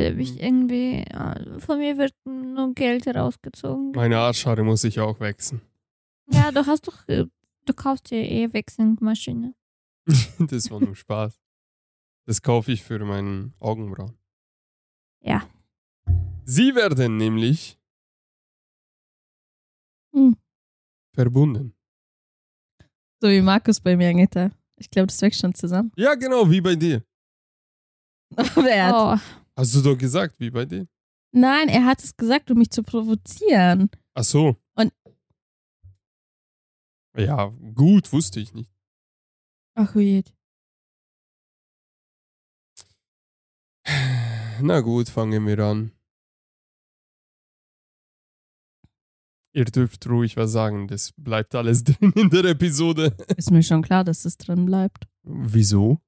Will ich irgendwie, äh, von mir wird nur Geld rausgezogen. Meine Arschhaare muss ich auch wechseln. Ja, du hast doch, äh, du kaufst dir eh Wechselmaschine. das war nur Spaß. Das kaufe ich für meinen Augenbrauen. Ja. Sie werden nämlich Hm. verbunden. So wie Markus bei mir, Anita. Ich glaube, das wächst schon zusammen. Ja, genau, wie bei dir. Oh, Hast du doch gesagt, wie bei dir. Nein, er hat es gesagt, um mich zu provozieren. Ach so. Und- Ja, gut, wusste ich nicht. Ach, weird. Na gut, fangen wir an. Ihr dürft ruhig was sagen, das bleibt alles drin in der Episode. Ist mir schon klar, dass es drin bleibt. Wieso?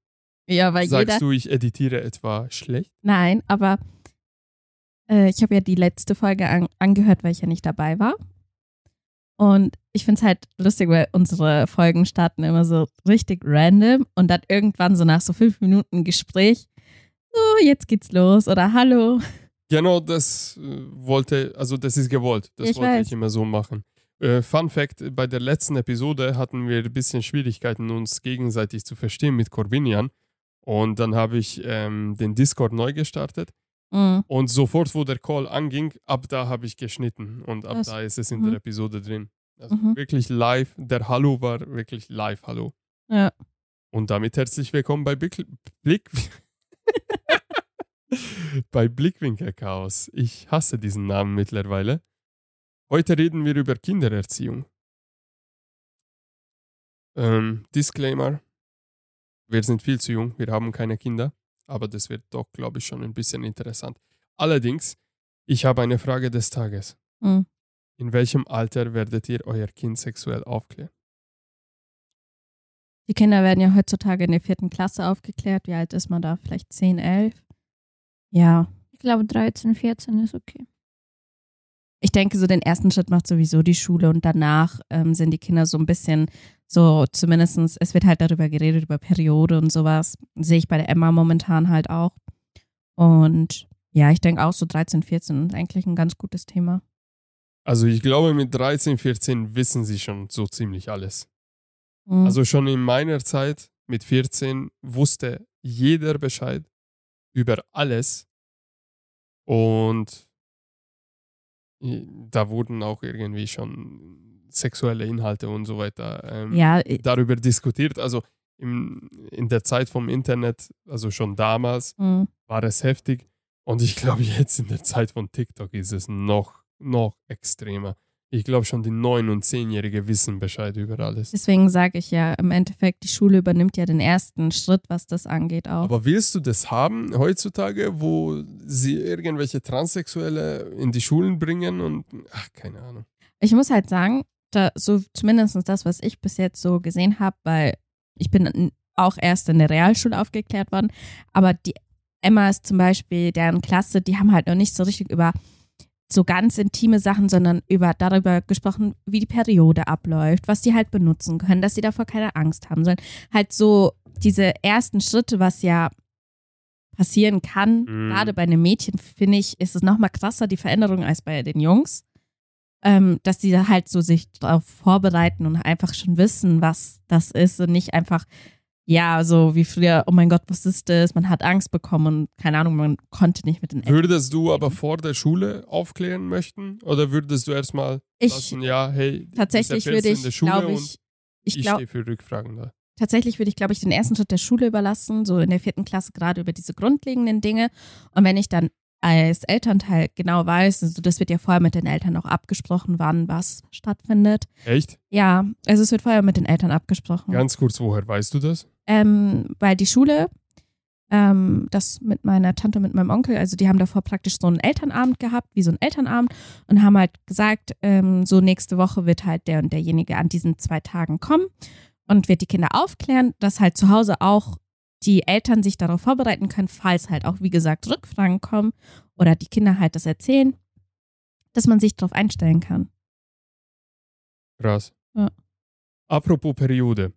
Ja, weil Sagst jeder. du, ich editiere etwa schlecht? Nein, aber äh, ich habe ja die letzte Folge an angehört, weil ich ja nicht dabei war. Und ich finde es halt lustig, weil unsere Folgen starten immer so richtig random und dann irgendwann so nach so fünf Minuten Gespräch, so, jetzt geht's los oder hallo. Genau, das äh, wollte, also das ist gewollt. Das Ich wollte weiß. ich immer so machen. Äh, Fun Fact: Bei der letzten Episode hatten wir ein bisschen Schwierigkeiten, uns gegenseitig zu verstehen mit Corbinian. Und dann habe ich ähm, den Discord neu gestartet. Mhm. Und sofort, wo der Call anging, ab da habe ich geschnitten. Und ab Krass. da ist es in Mhm. der Episode drin. Also Mhm. wirklich live. Der Hallo war wirklich live Hallo. Ja. Und damit herzlich willkommen bei Blick. Blick bei Blickwinkel Chaos. Ich hasse diesen Namen mittlerweile. Heute reden wir über Kindererziehung. Ähm, Disclaimer: Wir sind viel zu jung, wir haben keine Kinder, aber das wird doch, glaube ich, schon ein bisschen interessant. Allerdings, ich habe eine Frage des Tages. Mhm. In welchem Alter werdet ihr euer Kind sexuell aufklären? Die Kinder werden ja heutzutage in der vierten Klasse aufgeklärt. Wie alt ist man da? Vielleicht 10, 11? Ja. ich glaube 13, 14 ist okay. Ich denke, so den ersten Schritt macht sowieso die Schule und danach ähm, sind die Kinder so ein bisschen so, zumindestens es wird halt darüber geredet, über Periode und sowas. Sehe ich bei der Emma momentan halt auch. Und ja, ich denke auch so 13, 14 ist eigentlich ein ganz gutes Thema. Also ich glaube, mit 13, 14 wissen sie schon so ziemlich alles. Mhm. Also schon in meiner Zeit mit 14 wusste jeder Bescheid über alles. Und da wurden auch irgendwie schon sexuelle Inhalte und so weiter ähm, ja, darüber diskutiert. Also im, in der Zeit vom Internet, also schon damals, mhm. war es heftig. Und ich glaube, jetzt in der Zeit von TikTok ist es noch, noch extremer. Ich glaube schon, die 9- und 10-Jährige wissen Bescheid über alles. deswegen sage ich ja, im Endeffekt, die Schule übernimmt ja den ersten Schritt, was das angeht auch. Aber willst du das haben heutzutage, wo sie irgendwelche Transsexuelle in die Schulen bringen und ach, keine Ahnung. Ich muss halt sagen, da, so zumindest das, was ich bis jetzt so gesehen habe, weil ich bin auch erst in der Realschule aufgeklärt worden, aber die Emmas zum Beispiel, deren Klasse, die haben halt noch nicht so richtig über so ganz intime Sachen, sondern über darüber gesprochen, wie die Periode abläuft, was die halt benutzen können, dass sie davor keine Angst haben sollen. Halt so diese ersten Schritte, was ja passieren kann, Mhm. gerade bei einem Mädchen, finde ich, ist es nochmal krasser, die Veränderung, als bei den Jungs ähm, dass die halt so sich darauf vorbereiten und einfach schon wissen, was das ist und nicht einfach, ja, so wie früher, oh mein Gott, was ist das? Man hat Angst bekommen und keine Ahnung, man konnte nicht mit den Eltern. Würdest du aber vor der Schule aufklären möchten? Oder würdest du erstmal Ich, lassen, ja, hey, tatsächlich würde ich, Schule glaube ich, ich ich glaube, stehe für Rückfragen da. tatsächlich würde ich, glaube ich, den ersten Schritt der Schule überlassen, so in der vierten Klasse gerade über diese grundlegenden Dinge. Und wenn ich dann als Elternteil genau weiß, also das wird ja vorher mit den Eltern auch abgesprochen, wann was stattfindet. Echt? Ja, also es wird vorher mit den Eltern abgesprochen. Ganz kurz, woher weißt du das? ähm, weil die Schule, ähm, das mit meiner Tante und mit meinem Onkel, also die haben davor praktisch so einen Elternabend gehabt, wie so ein Elternabend und haben halt gesagt, ähm, so nächste Woche wird halt der und derjenige an diesen zwei Tagen kommen und wird die Kinder aufklären, dass halt zu Hause auch die Eltern sich darauf vorbereiten können, falls halt auch, wie gesagt, Rückfragen kommen oder die Kinder halt das erzählen, dass man sich darauf einstellen kann. Krass. Ja. Apropos Periode.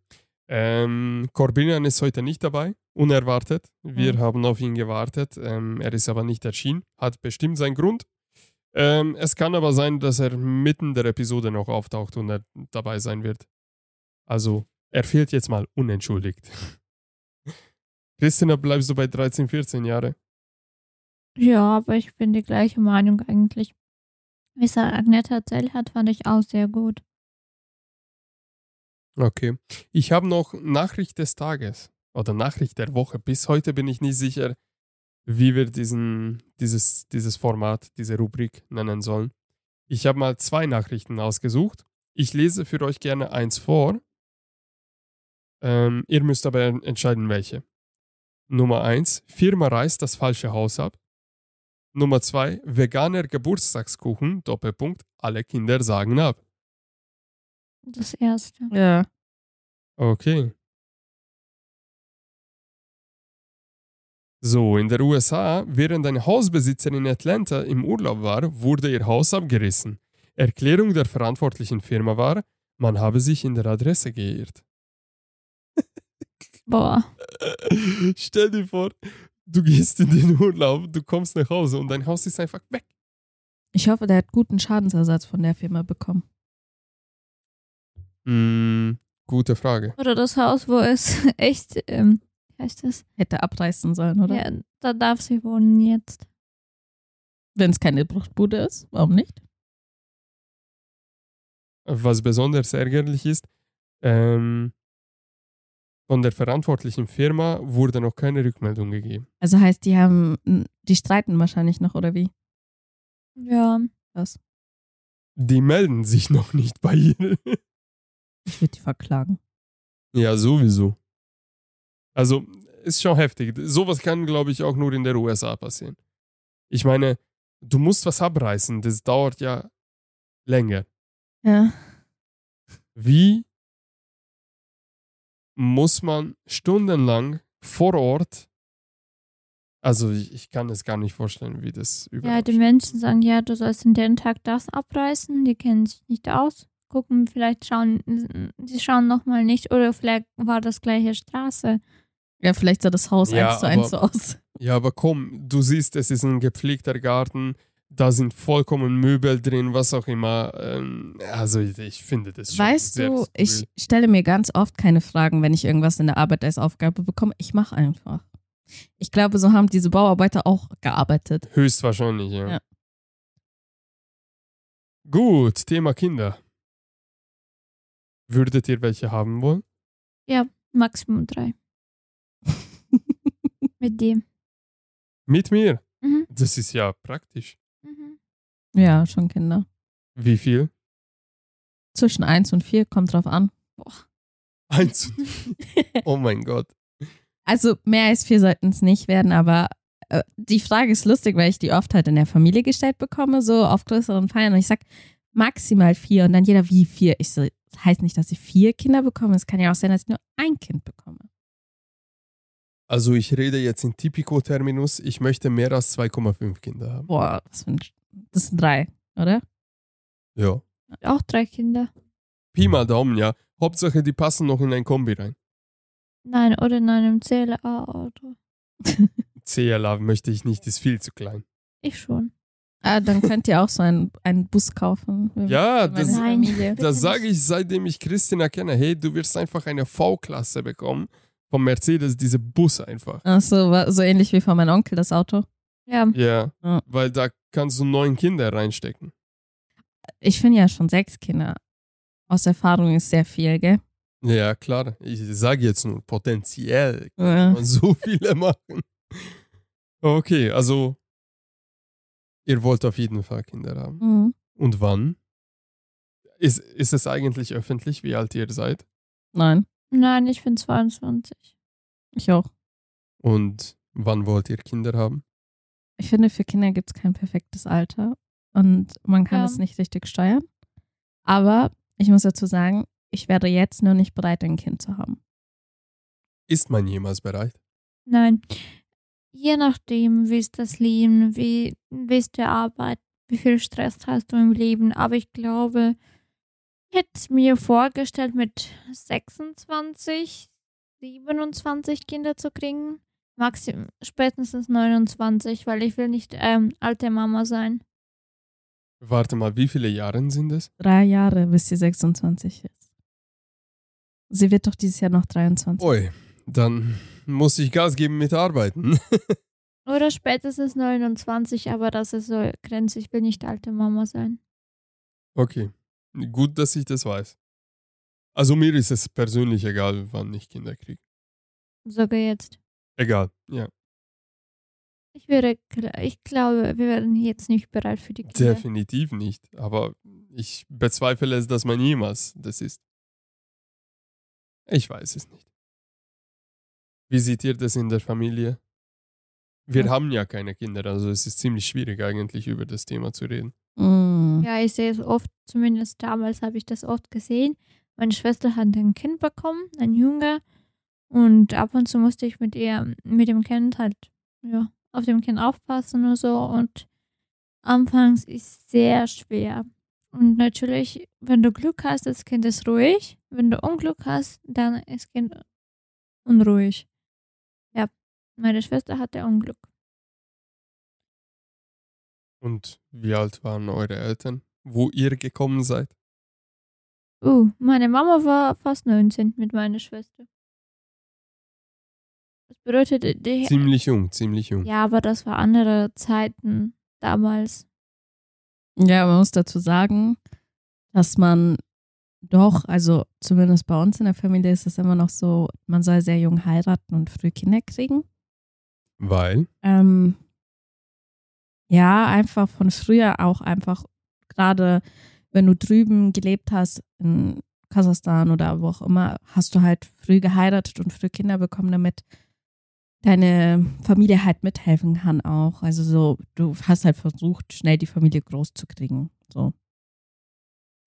Ähm, Corbinian ist heute nicht dabei. unerwartet. Wir Mhm. haben auf ihn gewartet. Ähm, er ist aber nicht erschienen. Hat bestimmt seinen Grund. Ähm, es kann aber sein, dass er mitten der Episode noch auftaucht und er dabei sein wird. Also, er fehlt jetzt mal unentschuldigt. Christina, bleibst du bei 13, 14 Jahre? Ja, aber ich bin die gleiche Meinung eigentlich. Wie es Agneta erzählt hat, fand ich auch sehr gut. Okay. Ich habe noch Nachricht des Tages oder Nachricht der Woche. Bis heute bin ich nicht sicher, wie wir diesen, dieses, dieses Format, diese Rubrik nennen sollen. Ich habe mal zwei Nachrichten ausgesucht. Ich lese für euch gerne eins vor. Ähm, ihr müsst aber entscheiden, welche. Nummer eins: Firma reißt das falsche Haus ab. Nummer zwei: Veganer Geburtstagskuchen, Doppelpunkt, alle Kinder sagen ab. Das erste. Ja. Okay. So, in der USA, während eine Hausbesitzerin in Atlanta im Urlaub war, wurde ihr Haus abgerissen. Erklärung der verantwortlichen Firma war, man habe sich in der Adresse geirrt. Boah. Stell dir vor, du gehst in den Urlaub, du kommst nach Hause und dein Haus ist einfach weg. Ich hoffe, der hat guten Schadensersatz von der Firma bekommen. Hm, gute Frage. Oder das Haus, wo es echt, ähm, wie heißt das? Hätte abreißen sollen, oder? Ja, da darf sie wohnen jetzt. Wenn es keine Bruchbude ist, warum nicht? Was besonders ärgerlich ist, ähm, von der verantwortlichen Firma wurde noch keine Rückmeldung gegeben. Also heißt, die haben, die streiten wahrscheinlich noch, oder wie? Ja. Was? Die melden sich noch nicht bei ihr. Ich würde die verklagen. ja, sowieso. Also, ist schon heftig. Sowas kann, glaube ich, auch nur in der USA passieren. Ich meine, du musst was abreißen, das dauert ja länger. Ja. Wie muss man stundenlang vor Ort, also ich, ich kann es gar nicht vorstellen, wie das Ja, überhaupt die Menschen sagen, ja, du sollst in den Tag das abreißen, die kennen sich nicht aus. Gucken, vielleicht schauen, die schauen nochmal nicht, oder vielleicht war das gleiche Straße. Ja, vielleicht sah das Haus Ja, eins zu eins so aber- aus. Ja, aber komm, du siehst, es ist ein gepflegter Garten, da sind vollkommen Möbel drin, was auch immer. Ähm, also ich, ich finde das schon Weißt sehr du, skurril. ich stelle mir ganz oft keine Fragen, wenn ich irgendwas in der Arbeit als Aufgabe bekomme. Ich mache einfach. Ich glaube, so haben diese Bauarbeiter auch gearbeitet. Höchstwahrscheinlich, ja. Ja. Gut, Thema Kinder. Würdet ihr welche haben wollen? Maximum drei. Mit dem. Mit mir? Mhm. Das ist ja praktisch. Ja, schon Kinder. Wie viel? Zwischen eins und vier kommt drauf an. Eins. oh mein Gott. Also mehr als vier sollten es nicht werden, aber äh, die Frage ist lustig, weil ich die oft halt in der Familie gestellt bekomme, so auf größeren Feiern. Und ich sag maximal vier und dann jeder wie vier. Ich so, das heißt nicht, dass ich vier Kinder bekomme. Es kann ja auch sein, dass ich nur ein Kind bekomme. Also ich rede jetzt in Typico-Terminus. Ich möchte mehr als 2,5 Kinder haben. Boah, was für ein. Das sind drei, oder? Ja. Auch drei Kinder. Pi mal Daumen, ja. Hauptsache, die passen noch in ein Kombi rein. Nein, oder in einem CLA-Auto. CLA möchte ich nicht, ist viel zu klein. Ich schon. Ah, dann könnt ihr auch so einen, einen Bus kaufen. Ja, das. Familie. Das sage ich, seitdem ich Christina kenne. Hey, du wirst einfach eine V-Klasse bekommen vom Mercedes, diese Bus einfach. Ach so, so ähnlich wie von meinem Onkel das Auto. Ja. Ja, Ja. weil da kannst du neun Kinder reinstecken. Ich finde ja schon sechs Kinder. Aus Erfahrung ist sehr viel, gell? Ja, klar. Ich sage jetzt nur, potenziell kann Ja. man so viele machen. Okay, also ihr wollt auf jeden Fall Kinder haben. Mhm. Und wann? Ist, ist es eigentlich öffentlich, wie alt ihr seid? Nein, Nein, ich bin 22. ich auch. Und wann wollt ihr Kinder haben? Ich finde, für Kinder gibt es kein perfektes Alter und man kann Ja. es nicht richtig steuern. Aber ich muss dazu sagen, ich wäre jetzt nur nicht bereit, ein Kind zu haben. Ist man jemals bereit? Nein. Je nachdem, wie ist das Leben, wie, wie ist die Arbeit, wie viel Stress hast du im Leben. Aber ich glaube, ich hätte mir vorgestellt, mit 26 27 Kinder zu kriegen. Maxim spätestens 29, weil ich will nicht ähm, alte Mama sein. Warte mal, wie viele Jahre sind es? Drei Jahre, bis sie 26 ist. Sie wird doch dieses Jahr noch 23. Ui, dann muss ich Gas geben mit Arbeiten. Oder spätestens 29, aber das ist so Grenze. Ich will nicht alte Mama sein. Okay, gut, dass ich das weiß. Also mir ist es persönlich egal, wann ich Kinder kriege. Sogar jetzt. Egal, ja. Ich wäre, ich glaube, wir wären jetzt nicht bereit für die Kinder. Definitiv nicht. Aber ich bezweifle es, dass man jemals das ist. Ich weiß es nicht. Wie seht ihr das in der Familie? Wir Ja. haben ja keine Kinder, also es ist ziemlich schwierig eigentlich über das Thema zu reden. Mm. Ja, ich sehe es oft, zumindest damals habe ich das oft gesehen. Meine Schwester hat ein Kind bekommen, ein Junge. Und ab und zu musste ich mit ihr, mit dem Kind halt, ja, auf dem Kind aufpassen und so. Und anfangs ist sehr schwer. Und natürlich, wenn du Glück hast, das Kind ist ruhig. Wenn du Unglück hast, dann ist das Kind unruhig. Ja, meine Schwester hatte Unglück. Und wie alt waren eure Eltern, wo ihr gekommen seid? Uh, meine Mama war fast 19 mit meiner Schwester. Das bedeutet, die, Ziemlich jung, ziemlich jung. ja, aber das war andere Zeiten damals. Ja, man muss dazu sagen, dass man doch, also zumindest bei uns in der Familie ist es immer noch so, man soll sehr jung heiraten und früh Kinder kriegen. Weil? Ähm, ja, einfach von früher auch einfach, gerade wenn du drüben gelebt hast, in Kasachstan oder wo auch immer, hast du halt früh geheiratet und früh Kinder bekommen, damit deine Familie halt mithelfen kann auch. Also so, du hast halt versucht, schnell die Familie groß zu kriegen. So.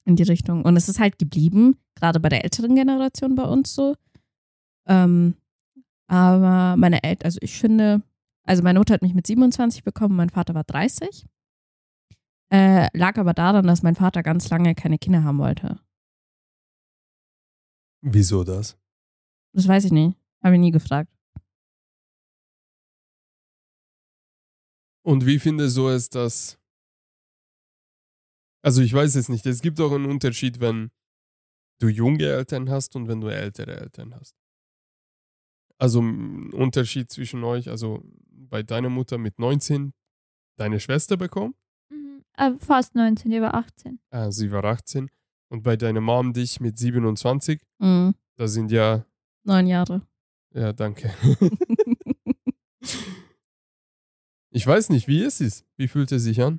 In die Richtung. Und es ist halt geblieben, gerade bei der älteren Generation bei uns so. Ähm, aber meine Eltern, also ich finde, also meine Mutter hat mich mit 27 bekommen, mein Vater war 30. Äh, lag aber daran, dass mein Vater ganz lange keine Kinder haben wollte. Wieso das? Das weiß ich nicht. Habe ich nie gefragt. Und wie findest du es, dass. Also, ich weiß es nicht. Es gibt auch einen Unterschied, wenn du junge Eltern hast und wenn du ältere Eltern hast. Also, ein Unterschied zwischen euch, also bei deiner Mutter mit 19 deine Schwester bekommen, Mhm. Äh, fast 19, die war 18. ah, sie war 18, und bei deiner Mom dich mit 27, Mhm. da sind ja, Neun Jahre. ja, danke. Ich weiß nicht, wie es ist. Wie fühlt es sich an?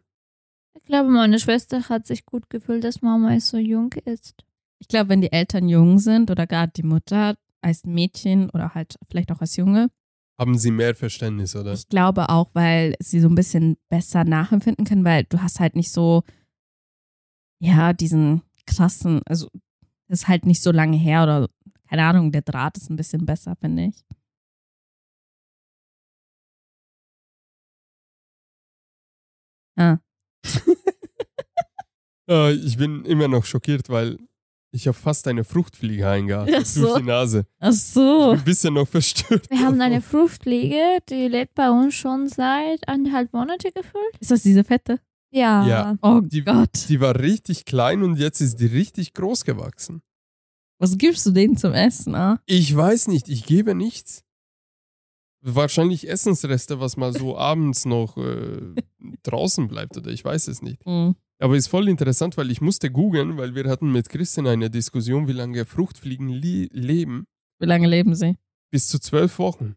Ich glaube, meine Schwester hat sich gut gefühlt, dass Mama so jung ist. Ich glaube, wenn die Eltern jung sind oder gerade die Mutter als Mädchen oder halt vielleicht auch als Junge, Haben sie mehr Verständnis, oder? ich glaube auch, weil sie so ein bisschen besser nachempfinden können, weil du hast halt nicht so, ja, diesen krassen, also das ist halt nicht so lange her oder keine Ahnung, der Draht ist ein bisschen besser, finde ich. Ah, Äh, ich bin immer noch schockiert, weil ich habe fast eine Fruchtfliege Ach so. durch die Nase. ach Ich so. bin ein bisschen noch verstört. Wir haben eine. Fruchtfliege, die lebt bei uns schon seit eineinhalb Monate gefühlt. Ist das diese Fette? Ja. Ja. Oh Die- Gott. Die war richtig klein und jetzt ist die richtig groß gewachsen. Was gibst du denen zum Essen, ah? Ich weiß nicht, ich gebe nichts. Wahrscheinlich Essensreste, was mal so abends noch äh, draußen bleibt oder ich weiß es nicht. Hm. Aber ist voll interessant, weil ich musste googeln, weil wir hatten mit Christian eine Diskussion, wie lange Fruchtfliegen li leben. Wie lange leben sie? Bis zu zwölf Wochen.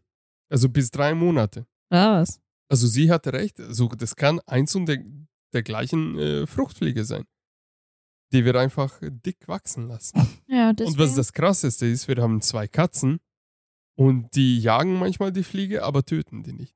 Also bis drei Monate. Was? Also sie hatte recht. Also das kann eins und der, der gleichen äh, Fruchtfliege sein. Die wir einfach dick wachsen lassen. Ja, Und was deswegen- das krasseste ist, wir haben zwei Katzen und die jagen manchmal die Fliege, aber töten die nicht.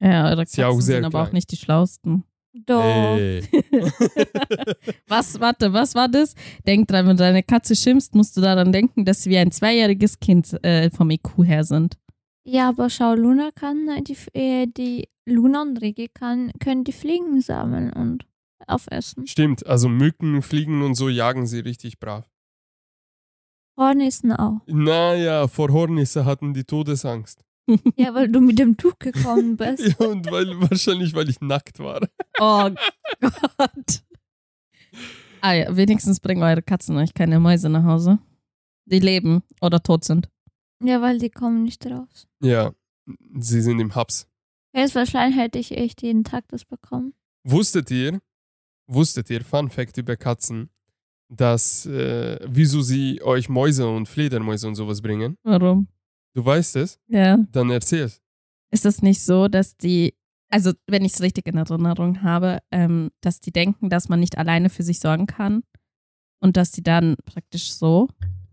Ja, eure Ist ja auch Katzen sehr sind aber auch nicht die schlausten. Doch. Ey. was, warte, was war das? Denk dran, wenn deine Katze schimpft, musst du daran denken, dass wir ein zweijähriges Kind äh, vom IQ her sind. Ja, aber schau, Luna kann äh, die, äh, die Luna und Rigi kann, können die Fliegen sammeln und aufessen. Stimmt, also Mücken, Fliegen und so jagen sie richtig brav. Hornissen auch. Naja, vor Hornisse hatten die Todesangst. Ja, weil du mit dem Tuch gekommen bist. Ja, und weil, wahrscheinlich, weil ich nackt war. Oh Gott. Ah ja, wenigstens bringen eure Katzen euch keine Mäuse nach Hause. Die leben oder tot sind. Ja, weil die kommen nicht raus. Ja, sie sind im Hubs. Jetzt wahrscheinlich hätte ich echt jeden Tag das bekommen. Wusstet ihr, wusstet ihr, Fun Fact über Katzen, dass, äh, wieso sie euch Mäuse und Fledermäuse und sowas bringen? Warum? Du weißt es? Ja. Dann erzähl's. Ist es nicht so, dass die, also wenn ich es richtig in Erinnerung habe, ähm, dass die denken, dass man nicht alleine für sich sorgen kann und dass die dann praktisch so,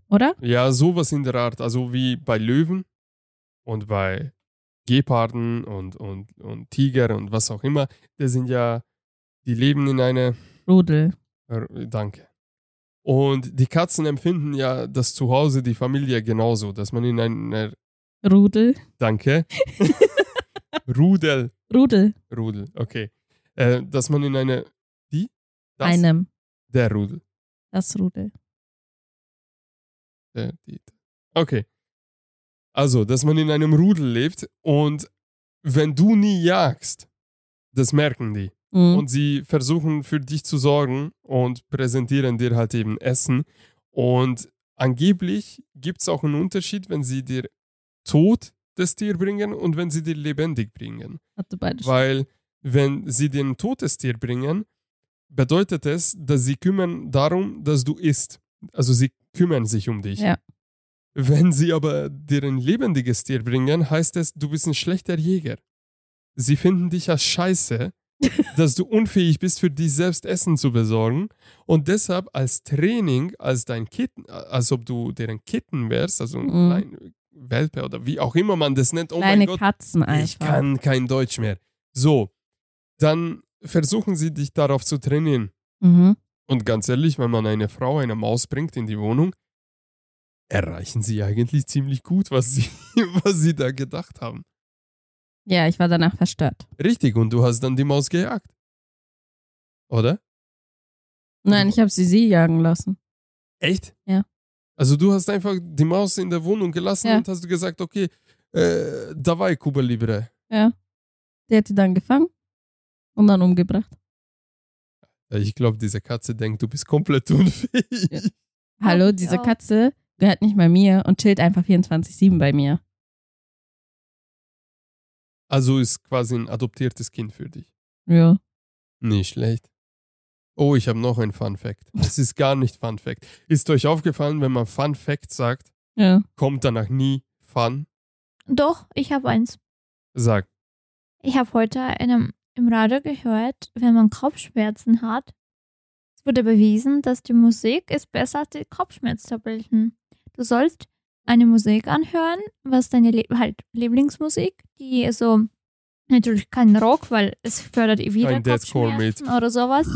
oder? Ja, sowas in der Art. Also wie bei Löwen und bei Geparden und, und, und Tiger und was auch immer. Die sind ja, die leben in einer Rudel. Danke. Und die Katzen empfinden ja das Zuhause, die Familie genauso, dass man in einer, Rudel. danke, Rudel, Rudel. Rudel, okay, äh, dass man in einer, die? Das? Einem. Der Rudel. Das Rudel. Der, die, okay. Also, dass man in einem Rudel lebt und wenn du nie jagst, das merken die. Mhm. und sie versuchen für dich zu sorgen und präsentieren dir halt eben Essen. Und angeblich gibt es auch einen Unterschied, wenn sie dir tot das Tier bringen und wenn sie dir lebendig bringen. Hatte beide schon. Weil wenn sie dir ein totes Tier bringen, bedeutet es, dass sie kümmern darum, dass du isst. Also sie kümmern sich um dich. Ja. Wenn sie aber dir ein lebendiges Tier bringen, heißt es, du bist ein schlechter Jäger. Sie finden dich als scheiße, dass du unfähig bist, für dich selbst Essen zu besorgen. Und deshalb als Training, als dein Kitten, als ob du deren Kitten wärst, also ein Mhm. kleiner Welpe oder wie auch immer man das nennt. Oh Kleine mein Gott, Katzen einfach. ich kann kein Deutsch mehr. So, dann versuchen sie dich darauf zu trainieren. Mhm. Und ganz ehrlich, wenn man eine Frau, eine Maus bringt in die Wohnung, erreichen sie eigentlich ziemlich gut, was sie, was sie da gedacht haben. Ja, ich war danach verstört. Richtig, und du hast dann die Maus gejagt. Oder? Nein, ich habe sie sie jagen lassen. Echt? Ja. Also du hast einfach die Maus in der Wohnung gelassen Ja. und hast du gesagt, okay, äh, dabei, Cuba Libre. Ja. Die hat die dann gefangen und dann umgebracht. Ich glaube, diese Katze denkt, du bist komplett unfähig. Ja. Hallo, ich diese. Katze gehört nicht bei mir und chillt einfach 24-7 bei mir. Also ist quasi ein adoptiertes Kind für dich. Ja. Nicht schlecht. Oh, ich habe noch ein Fun Fact. Es ist gar nicht Fun Fact. Ist euch aufgefallen, wenn man Fun Fact sagt, Ja. kommt danach nie Fun? Doch, ich habe eins. Sag. Ich habe heute in einem, im Radio gehört, wenn man Kopfschmerzen hat, es wurde bewiesen, dass die Musik ist besser als die Kopfschmerztabletten. Du sollst eine Musik anhören, was deine Le halt Lieblingsmusik, die so natürlich kein Rock, weil es fördert eh wieder mit. Kopfschmerzen oder sowas.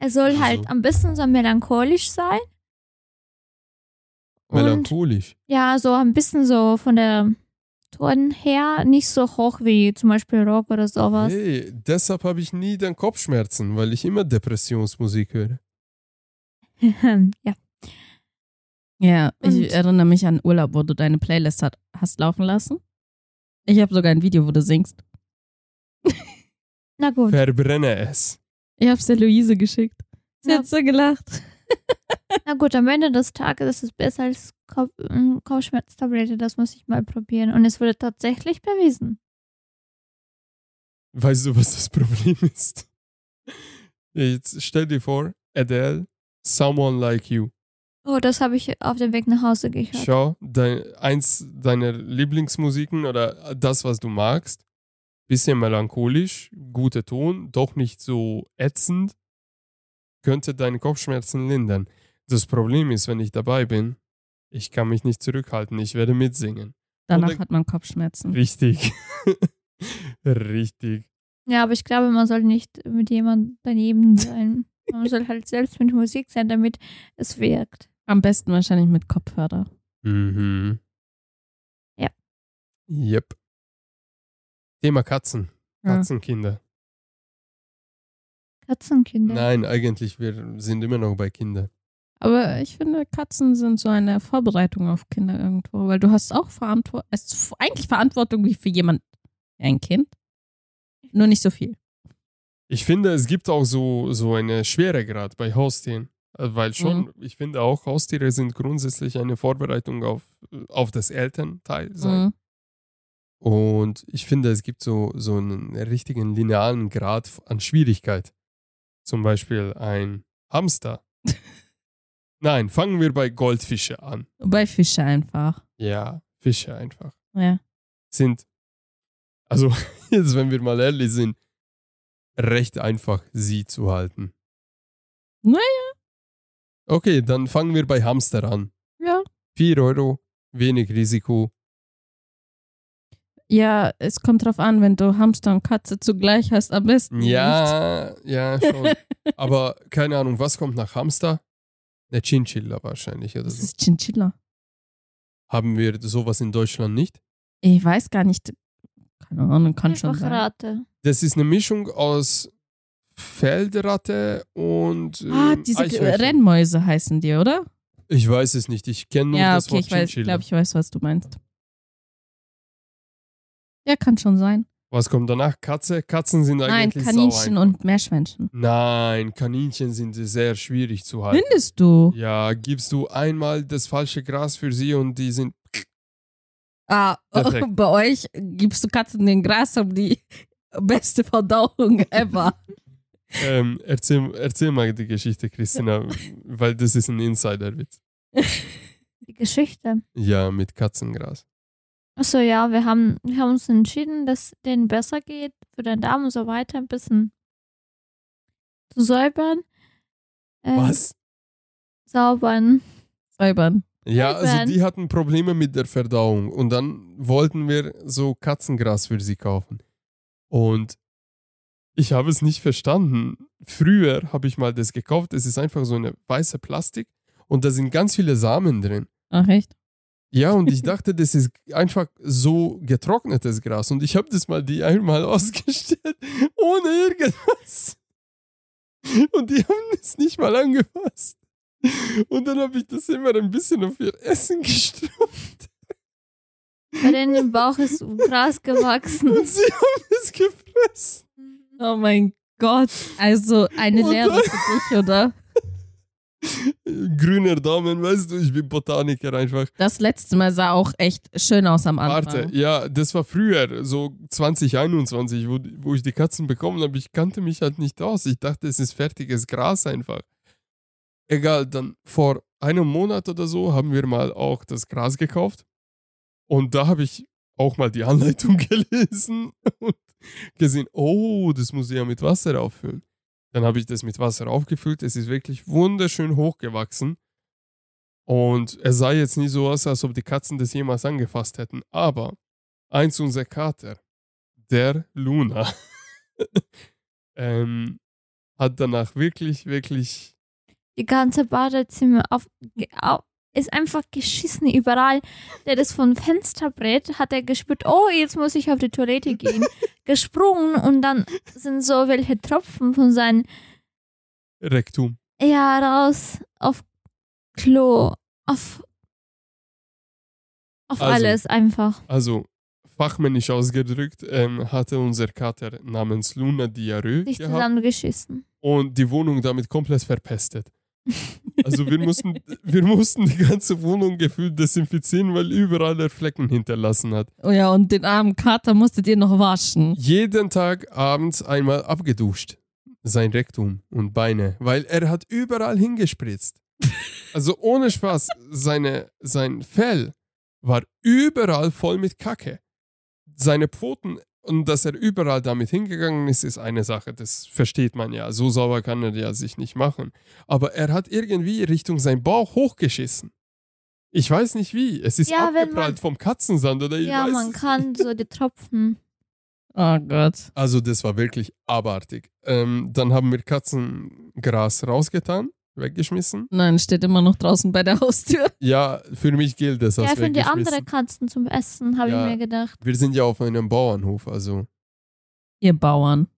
Es soll Wieso? halt ein bisschen so melancholisch sein. Und Melancholisch. ja, so ein bisschen so von der Ton her nicht so hoch wie zum Beispiel Rock oder sowas. Hey, deshalb habe ich nie dann Kopfschmerzen, weil ich immer Depressionsmusik höre. ja. Ja, Und- ich erinnere mich an Urlaub, wo du deine Playlist hat, hast laufen lassen. Ich habe sogar ein Video, wo du singst. Na gut. Verbrenne es. Ich habe es der Luise geschickt. Sie Ja. hat so gelacht. Na gut, am Ende des Tages ist es besser als Kopf, ähm, Kopfschmerztablette. Das muss ich mal probieren. Und es wurde tatsächlich bewiesen. Weißt du, was das Problem ist? Jetzt stell dir vor, Adele, Someone Like You. Oh, das habe ich auf dem Weg nach Hause gehört. Schau, dein, eins deiner Lieblingsmusiken oder das, was du magst, bisschen melancholisch, guter Ton, doch nicht so ätzend, könnte deine Kopfschmerzen lindern. Das Problem ist, wenn ich dabei bin, ich kann mich nicht zurückhalten, ich werde mitsingen. Danach Und- hat man Kopfschmerzen. Richtig. Richtig. Ja, aber ich glaube, man soll nicht mit jemandem daneben sein. Man soll halt selbst mit Musik sein, damit es wirkt. Am besten wahrscheinlich mit Kopfhörer. Mhm. Ja. Yep. Thema Katzen. Ja. Katzenkinder. Katzenkinder. Nein, eigentlich, wir sind immer noch bei Kindern. Aber ich finde, Katzen sind so eine Vorbereitung auf Kinder irgendwo, weil du hast auch Verantwortung, es ist eigentlich Verantwortung wie für jemand, ein Kind, nur nicht so viel. Ich finde, es gibt auch so, so eine Schweregrad bei Haustieren. Äh, Weil schon, Mhm. ich finde auch, Haustiere sind grundsätzlich eine Vorbereitung auf, auf das Elternteil sein. Mhm. Und ich finde, es gibt so, so einen richtigen linearen Grad an Schwierigkeit. Zum Beispiel ein Hamster. Nein, fangen wir bei Goldfische an. Bei Fische einfach. Ja, Fische einfach. Ja. Sind, also jetzt, wenn wir mal ehrlich sind, recht einfach, sie zu halten. Naja. Okay, dann fangen wir bei Hamster an. Ja. 4 Euro, wenig Risiko. Ja, es kommt drauf an, wenn du Hamster und Katze zugleich hast, am besten. Nicht. Ja, ja, schon. Aber keine Ahnung, was kommt nach Hamster? Eine Chinchilla wahrscheinlich oder Das so. ist Chinchilla. Haben wir sowas in Deutschland nicht? Ich weiß gar nicht. Keine Ahnung, kann schon Einfach sein. Rate. Das ist eine Mischung aus Feldratte und äh, Ah, diese Eichhörnchen. Rennmäuse heißen die, oder? Ich weiß es nicht. Ich kenne nur Ja, das okay, Wort ich weiß, Chinchilla. glaube, ich weiß, was du meinst. Ja, kann schon sein. Was kommt danach? Katze? Katzen sind Nein, eigentlich Kaninchen sau und Meerschweinchen. Nein, Kaninchen sind sehr schwierig zu halten. Findest du? Ja, gibst du einmal das falsche Gras für sie und die sind. Ah, Perfekt. bei euch gibst du Katzen den Gras um die beste Verdauung ever. Ähm, erzähl, erzähl mal die Geschichte, Christina, weil das ist ein Insiderwitz. Die Geschichte. Ja, mit Katzengras. Achso, ja, wir haben, wir haben uns entschieden, dass denen besser geht, für den Darm und so weiter ein bisschen zu säubern. Äh, Was? Saubern. Säubern. Ja, also die hatten Probleme mit der Verdauung und dann wollten wir so Katzengras für sie kaufen. Und ich habe es nicht verstanden. Früher habe ich mal das gekauft. Es ist einfach so eine weiße Plastik und da sind ganz viele Samen drin. Ach, echt? Ja, und ich dachte, das ist einfach so getrocknetes Gras. Und ich habe das mal die einmal ausgestellt, ohne irgendwas. Und die haben es nicht mal angefasst. Und dann habe ich das immer ein bisschen auf ihr Essen geströmt. Bei denen im Bauch ist Gras gewachsen. Und sie haben es gefressen. Oh mein Gott. Also eine Und Lehre für dich, oder? Grüner Daumen, weißt du, ich bin Botaniker einfach. Das letzte Mal sah auch echt schön aus am Anfang. Warte, ja, das war früher, so 2021, wo, wo ich die Katzen bekommen habe. Ich kannte mich halt nicht aus. Ich dachte, es ist fertiges Gras einfach. Egal, dann vor einem Monat oder so haben wir mal auch das Gras gekauft. Und da habe ich auch mal die Anleitung gelesen und gesehen, oh, das muss ich ja mit Wasser auffüllen. Dann habe ich das mit Wasser aufgefüllt. Es ist wirklich wunderschön hochgewachsen. Und es sah jetzt nie so aus, als ob die Katzen das jemals angefasst hätten. Aber eins unserer Kater, der Luna, ähm, hat danach wirklich, wirklich. Die ganze Badezimmer auf, ge- au- ist einfach geschissen überall. Der das vom Fensterbrett hat er gespürt, oh, jetzt muss ich auf die Toilette gehen. Gesprungen und dann sind so welche Tropfen von seinem Rektum. ja raus auf Klo, auf auf Also, alles einfach. Also, fachmännisch ausgedrückt, ähm, hatte unser Kater namens Luna Diarrhoe Sich zusammengeschissen. und die Wohnung damit komplett verpestet. Also wir mussten, wir mussten die ganze Wohnung gefühlt desinfizieren, weil überall er Flecken hinterlassen hat. Oh ja, und den armen Kater musstet ihr noch waschen. jeden Tag abends einmal abgeduscht. Sein Rektum und Beine, weil er hat überall hingespritzt. Also ohne Spaß, seine, sein Fell war überall voll mit Kacke. Seine Pfoten und dass er überall damit hingegangen ist, ist eine Sache. Das versteht man ja. So sauber kann er ja sich nicht machen. Aber er hat irgendwie Richtung sein Bauch hochgeschissen. Ich weiß nicht wie. Es ist Ja, wenn man- abgeprallt vom Katzensand oder ich Ja, weiß man es kann so die Tropfen. Oh Gott. Also das war wirklich abartig. Ähm, dann haben wir Katzengras rausgetan, weggeschmissen. Nein, steht immer noch draußen bei der Haustür. Ja, für mich gilt das als Ja, für die andere Katzen zum Essen, habe Ja. ich mir gedacht. Wir sind ja auf einem Bauernhof, also Ihr Bauern.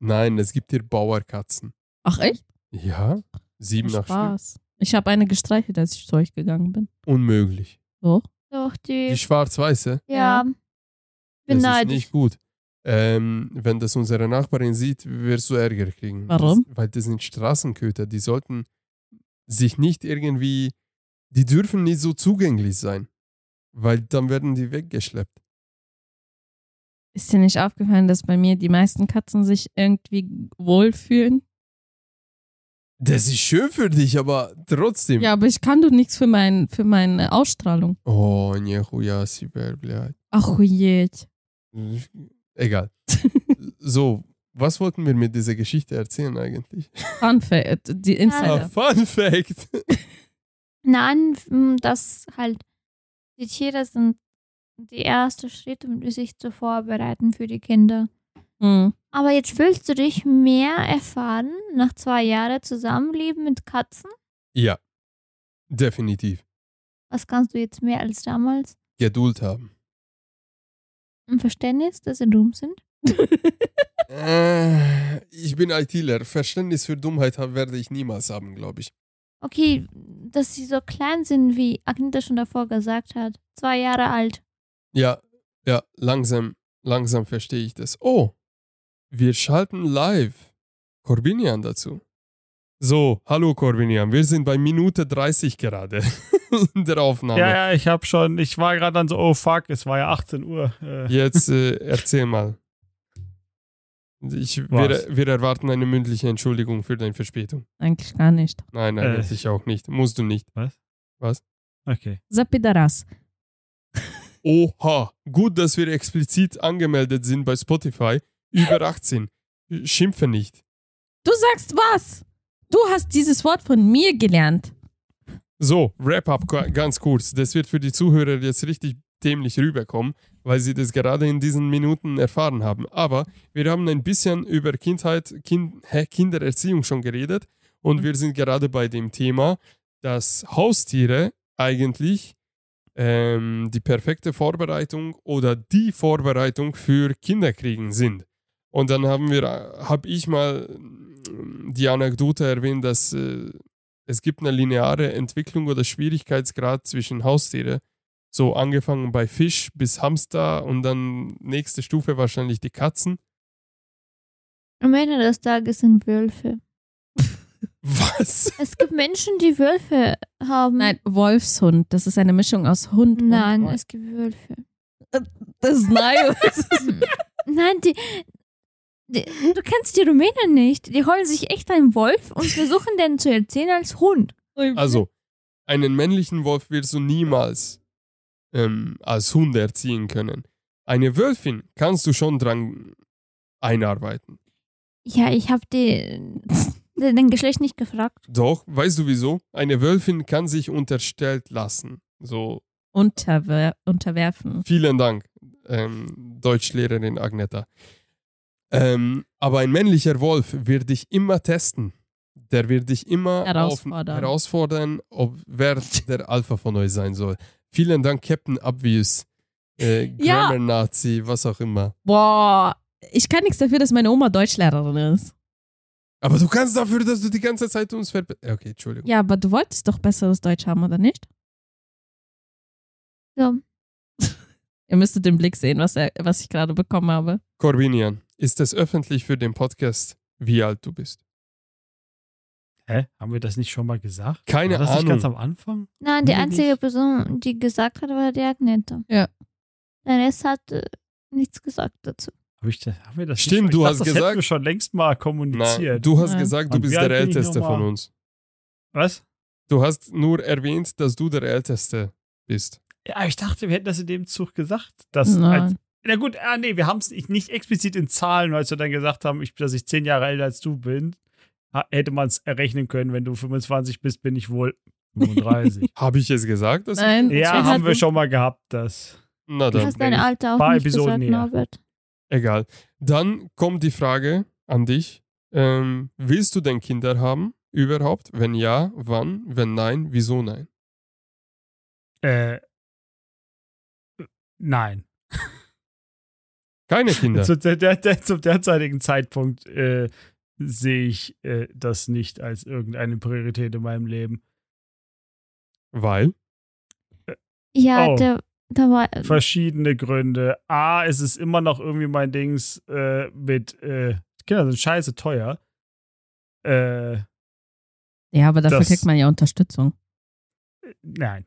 nein, es gibt hier Bauerkatzen. Ach echt? Ja, sieben nach Stück. Spaß. Ich habe eine gestreichelt, als ich zu euch gegangen bin. Unmöglich. So. Doch, die. Die schwarz-weiße, ja. Bin das ist neidisch. nicht gut. Ähm, wenn das unsere Nachbarin sieht, wirst du Ärger kriegen. Warum? Das, weil das sind Straßenköter, die sollten sich nicht irgendwie, die dürfen nicht so zugänglich sein, weil dann werden die weggeschleppt. Ist dir nicht aufgefallen, dass bei mir die meisten Katzen sich irgendwie wohlfühlen? Das ist schön für dich, aber trotzdem. Ja, aber ich kann doch nichts für, mein, für meine Ausstrahlung. Oh, nie chuja, si Ach, oh je. Egal. so, was wollten wir mit dieser Geschichte erzählen eigentlich? Fun Fact, die Ah, Insider. Fun Fact. Nein, m, das halt, die Tiere sind die erste Schritt, um sich zu vorbereiten für die Kinder. Hm. Aber jetzt willst du dich mehr erfahren nach zwei Jahren Zusammenleben mit Katzen? Ja, definitiv. Was kannst du jetzt mehr als damals? Geduld haben. Ein Verständnis, dass sie dumm sind? Äh, ich bin ITler. Verständnis für Dummheit werde ich niemals haben, glaube ich. Okay, dass sie so klein sind, wie Agneta schon davor gesagt hat. Zwei Jahre alt. Ja, ja, langsam, langsam verstehe ich das. Oh, wir schalten live Corbinian dazu. So, hallo Corbinian, wir sind bei Minute 30 gerade in der Aufnahme. Ja, ja, ich habe schon, ich war gerade dann so, oh fuck, es war ja 18 Uhr. Äh, Jetzt äh, erzähl mal. Ich, wir, Was? wir erwarten eine mündliche Entschuldigung für deine Verspätung. Eigentlich gar nicht. Nein, nein, Äh. ich auch nicht. Musst du nicht. Okay. Zapidaras. Oha, gut, dass wir explizit angemeldet sind bei Spotify. Über 18. Schimpfe nicht. Du sagst was? Du hast dieses Wort von mir gelernt. So, Wrap-up ga- ganz kurz. Das wird für die Zuhörer jetzt richtig dämlich rüberkommen, weil sie das gerade in diesen Minuten erfahren haben. Aber wir haben ein bisschen über Kindheit, kind, Kindererziehung schon geredet und wir sind gerade bei dem Thema, dass Haustiere eigentlich ähm, die perfekte Vorbereitung oder die Vorbereitung für Kinderkriegen sind. Und dann haben wir, habe ich mal mm, die Anekdote erwähnt, dass äh, es gibt eine lineare Entwicklung oder Schwierigkeitsgrad zwischen Haustiere. So angefangen bei Fisch bis Hamster und dann nächste Stufe wahrscheinlich die Katzen. Am Ende des Tages sind Wölfe. Was? Es gibt Menschen, die Wölfe haben. Nein, Wolfshund. Das ist eine Mischung aus Hund Nein, und Wolf. es gibt Wölfe. Das ist neu. Nein, die. Du kennst die Rumänen nicht. Die holen sich echt einen Wolf und versuchen den zu erzählen als Hund. Also, einen männlichen Wolf wirst du niemals ähm, als Hund erziehen können. Eine Wölfin kannst du schon dran einarbeiten. Ja, ich habe den Geschlecht nicht gefragt. Doch, weißt du wieso? Eine Wölfin kann sich unterstellt lassen. So, Unterwer unterwerfen. vielen Dank, ähm, Deutschlehrerin Agneta. Ähm, aber ein männlicher Wolf wird dich immer testen. Der wird dich immer Herausfordern. Auf, herausfordern, ob wer der Alpha von euch sein soll. Vielen Dank, Captain Obvious, äh, Ja. Grammar Nazi, was auch immer. Boah, ich kann nichts dafür, dass meine Oma Deutschlehrerin ist. Aber du kannst dafür, dass du die ganze Zeit uns ver... Okay, Entschuldigung. Ja, aber du wolltest doch besseres Deutsch haben, oder nicht? So, Ihr müsstet den Blick sehen, was, er, was ich gerade bekommen habe. Corbinian, ist es öffentlich für den Podcast, wie alt du bist? Hä? Haben wir das nicht schon mal gesagt? Keine war das nicht Ahnung. ganz am Anfang? nein, die Nee, einzige nicht. Person, die gesagt hat, war die Agneta. Ja. Der Rest hat äh, nichts gesagt dazu. Hab ich das, haben wir das Stimmt, nicht du hast dachte, das gesagt- hätten wir schon längst mal Nein, kommuniziert. du hast Nein. gesagt, du Und bist der Älteste von uns. Was? Du hast nur erwähnt, dass du der Älteste bist. Ja, ich dachte, wir hätten das in dem Zug gesagt. Dass Nein. Na gut, ah, nee, wir haben es nicht explizit in Zahlen, als wir dann gesagt haben, ich, dass ich zehn Jahre älter als du bin. Hätte man es errechnen können, wenn du 25 bist, bin ich wohl 35. Habe ich es gesagt? Dass Nein. ja, Wir haben wir schon mal gehabt, das. Ich, na Du dann, hast dein Alter auch paar nicht Episoden gesagt. Norbert. egal. Dann kommt die Frage an dich. Ähm, willst du denn Kinder haben? Überhaupt? Wenn ja, wann? Wenn nein, wieso nein? Äh, nein. Keine Kinder. Zu der, der, der, zum derzeitigen Zeitpunkt äh, sehe ich äh, das nicht als irgendeine Priorität in meinem Leben. Weil? Ja, Oh. da, da war. Verschiedene Gründe. A, es ist immer noch irgendwie mein Dings äh, mit äh, Kinder sind scheiße teuer. Äh, Ja, aber dafür Das- kriegt man ja Unterstützung. nein.